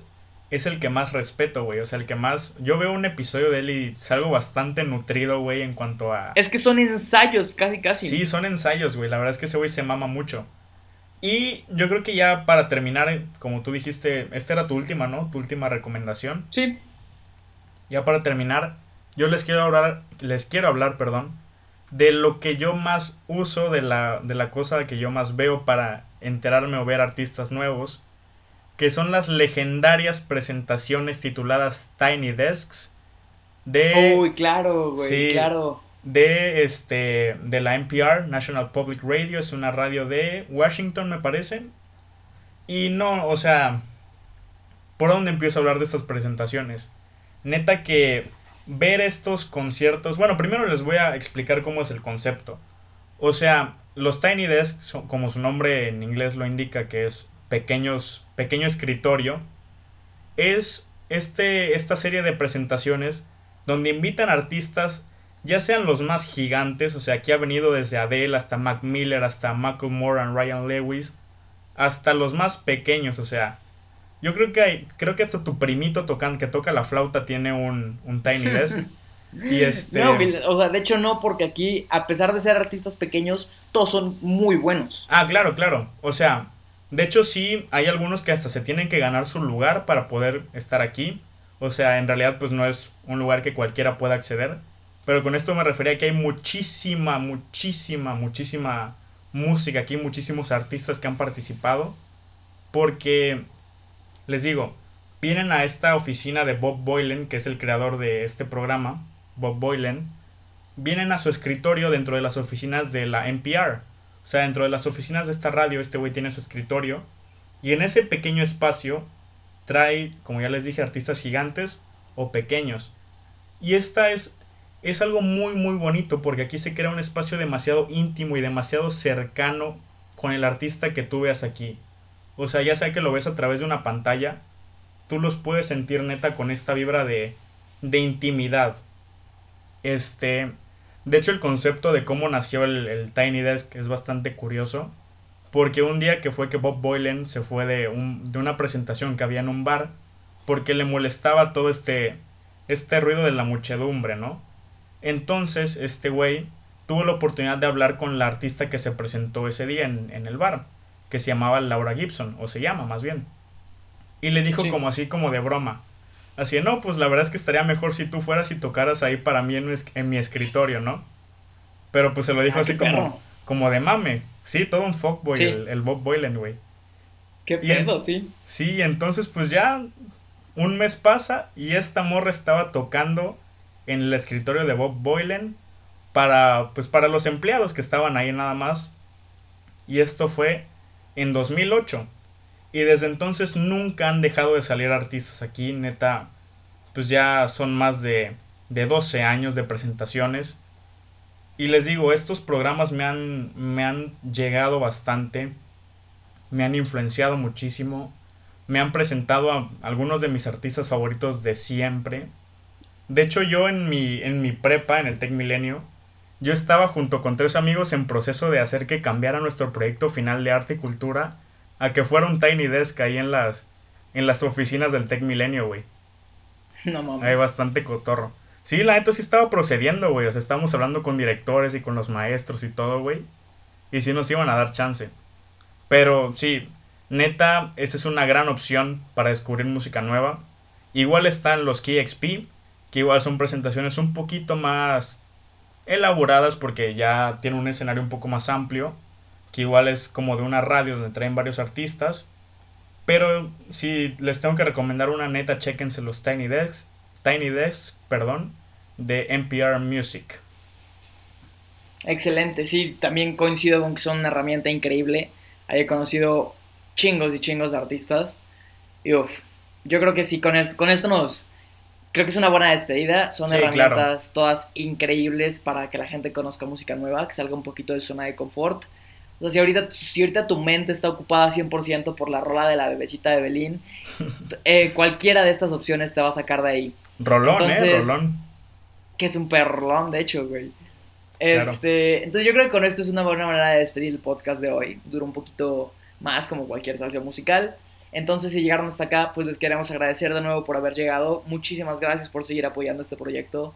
S2: es el que más respeto, güey. O sea, el que más. Yo veo un episodio de él y salgo bastante nutrido, güey, en cuanto a.
S1: Es que son ensayos, casi, casi.
S2: Sí, son ensayos, güey. La verdad es que ese güey se mama mucho. Y yo creo que ya para terminar, como tú dijiste, esta era tu última, ¿no? Tu última recomendación.
S1: Sí.
S2: Ya para terminar, yo les quiero hablar, les quiero hablar, perdón, de lo que yo más uso, de la, de la cosa que yo más veo para enterarme o ver artistas nuevos que son las legendarias presentaciones tituladas Tiny Desks
S1: de Uy, claro, güey, claro.
S2: De este de la NPR, National Public Radio, es una radio de Washington, me parece. Y no, o sea, ¿por dónde empiezo a hablar de estas presentaciones? Neta que ver estos conciertos, bueno, primero les voy a explicar cómo es el concepto. O sea, los Tiny Desks, como su nombre en inglés lo indica, que es pequeños, pequeño escritorio, es este, esta serie de presentaciones donde invitan artistas, ya sean los más gigantes, o sea, aquí ha venido desde Adele hasta Mac Miller, hasta Michael Moore y Ryan Lewis, hasta los más pequeños, o sea, yo creo que hay, creo que hasta tu primito tocando que toca la flauta tiene un, un Tiny Desk. Y este...
S1: No, o sea, de hecho no, porque aquí, a pesar de ser artistas pequeños, todos son muy buenos.
S2: Ah, claro, claro. O sea, de hecho, sí, hay algunos que hasta se tienen que ganar su lugar para poder estar aquí. O sea, en realidad, pues no es un lugar que cualquiera pueda acceder. Pero con esto me refería a que hay muchísima, muchísima, muchísima música aquí, muchísimos artistas que han participado. Porque, les digo, vienen a esta oficina de Bob Boylan, que es el creador de este programa, Bob Boylan. Vienen a su escritorio dentro de las oficinas de la NPR o sea, dentro de las oficinas de esta radio, este güey tiene su escritorio. Y en ese pequeño espacio trae, como ya les dije, artistas gigantes o pequeños. Y esta es, es algo muy, muy bonito porque aquí se crea un espacio demasiado íntimo y demasiado cercano con el artista que tú veas aquí. O sea, ya sea que lo ves a través de una pantalla, tú los puedes sentir neta con esta vibra de, de intimidad. Este, de hecho el concepto de cómo nació el, el, Tiny Desk es bastante curioso. Porque un día que fue que Bob Boylan se fue de, un, de una presentación que había en un bar, porque le molestaba todo este, este ruido de la muchedumbre, ¿no? Entonces este güey tuvo la oportunidad de hablar con la artista que se presentó ese día en, en el bar, que se llamaba Laura Gibson, o se llama más bien. Y le dijo como así, como de broma. Así, no, pues la verdad es que estaría mejor si tú fueras y tocaras ahí para mí en mi, en mi escritorio, ¿no? Pero pues se lo dijo ah, así como, como de mame. Sí, todo un fuckboy, el, el, Bob Boylan, güey.
S1: Qué pedo, sí.
S2: Sí, entonces pues ya un mes pasa y esta morra estaba tocando en el escritorio de Bob Boylan para, pues para los empleados que estaban ahí nada más. Y esto fue en 2008. Y desde entonces nunca han dejado de salir artistas aquí, neta. Pues ya son más de, de 12 años de presentaciones. Y les digo, estos programas me han, me han llegado bastante. Me han influenciado muchísimo. Me han presentado a algunos de mis artistas favoritos de siempre. De hecho, yo en mi, en mi prepa, en el Tech Milenio, yo estaba junto con tres amigos en proceso de hacer que cambiara nuestro proyecto final de arte y cultura a que fuera un Tiny Desk ahí en las, en las oficinas del Tech Milenio, güey. No mames. Hay bastante cotorro. Sí, la neta sí estaba procediendo, güey. O sea, estábamos hablando con directores y con los maestros y todo, güey. Y sí nos iban a dar chance. Pero sí, neta, esa es una gran opción para descubrir música nueva. Igual están los KXP, que igual son presentaciones un poquito más elaboradas porque ya tienen un escenario un poco más amplio que igual es como de una radio donde traen varios artistas. Pero si les tengo que recomendar una neta, chequense los Tiny Desks, Tiny Desks, perdón, de NPR Music.
S1: Excelente, sí, también coincido con que son una herramienta increíble. He conocido chingos y chingos de artistas. Y uff, yo creo que sí, con esto, con esto nos... Creo que es una buena despedida. Son herramientas todas increíbles para que la gente conozca música nueva, que salga un poquito de zona de confort. O sea, si ahorita, si ahorita tu mente está ocupada 100% por la rola de la bebecita de Belín, eh, cualquiera de estas opciones te va a sacar de ahí.
S2: Rolón, eh, rolón.
S1: Que es un perrolón, de hecho, güey. Este, entonces yo creo que con esto es una buena manera de despedir el podcast de hoy. Dura un poquito más como cualquier salsa musical. Entonces si llegaron hasta acá, pues les queremos agradecer de nuevo por haber llegado. Muchísimas gracias por seguir apoyando este proyecto.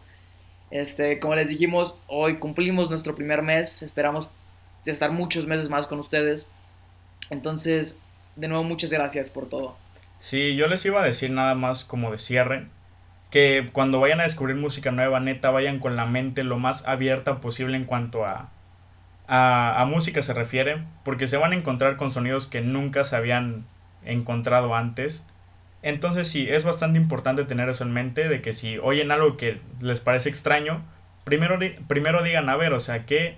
S1: Este, como les dijimos, hoy cumplimos nuestro primer mes. Esperamos estar muchos meses más con ustedes. Entonces, de nuevo, muchas gracias por todo.
S2: Sí, yo les iba a decir nada más como de cierre, que cuando vayan a descubrir música nueva, neta, vayan con la mente lo más abierta posible en cuanto a, a, a música se refiere, porque se van a encontrar con sonidos que nunca se habían encontrado antes. Entonces sí, es bastante importante tener eso en mente, de que si oyen algo que les parece extraño, primero, primero digan, a ver, o sea, ¿qué,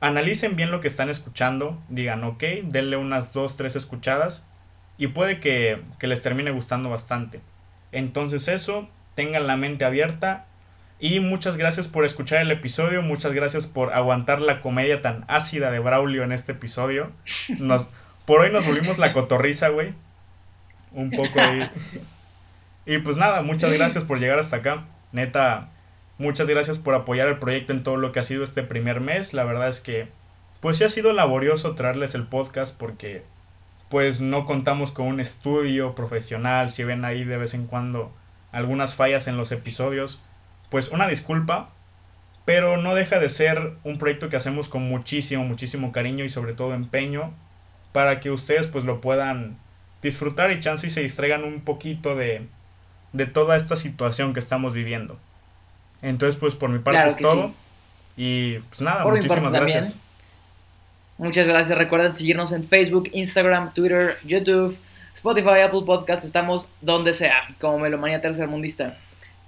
S2: analicen bien lo que están escuchando, digan, ok, denle unas dos, tres escuchadas y puede que, les termine gustando bastante. Entonces eso, tengan la mente abierta y muchas gracias por escuchar el episodio, muchas gracias por aguantar la comedia tan ácida de Braulio en este episodio. Nos, por hoy nos volvimos la cotorriza, güey. Un poco ahí. Y pues nada, muchas gracias por llegar hasta acá. Neta, Muchas gracias por apoyar el proyecto en todo lo que ha sido este primer mes. La verdad es que pues sí ha sido laborioso traerles el podcast porque pues no contamos con un estudio profesional. Si ven ahí de vez en cuando algunas fallas en los episodios, pues una disculpa. Pero no deja de ser un proyecto que hacemos con muchísimo, muchísimo cariño y sobre todo empeño para que ustedes pues lo puedan disfrutar y chance y se distraigan un poquito de, de toda esta situación que estamos viviendo. Entonces, pues por mi parte es todo. Y pues nada, muchísimas gracias.
S1: Muchas gracias. Recuerden seguirnos en Facebook, Instagram, Twitter, YouTube, Spotify, Apple Podcast. Estamos donde sea, como Melomanía Tercermundista.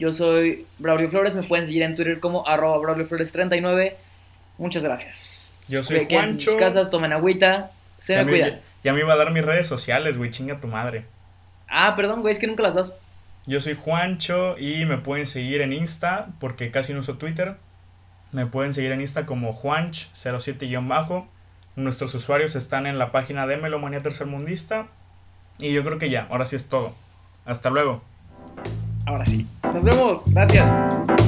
S1: Yo soy Braulio Flores. Me pueden seguir en Twitter como arroba Braulio Flores 39. Muchas gracias.
S2: Yo soy Juancho.
S1: En sus casas, tomen agüita. Se me cuidan.
S2: Ya me iba a dar mis redes sociales, güey. Chinga tu madre.
S1: Ah, perdón, güey. Es que nunca las das.
S2: Yo soy Juancho y me pueden seguir en Insta porque casi no uso Twitter. Me pueden seguir en Insta como Juanch07-. Nuestros usuarios están en la página de Melomanía Tercermundista. Y yo creo que ya, ahora sí es todo. Hasta luego.
S1: Ahora sí. Nos vemos. Gracias.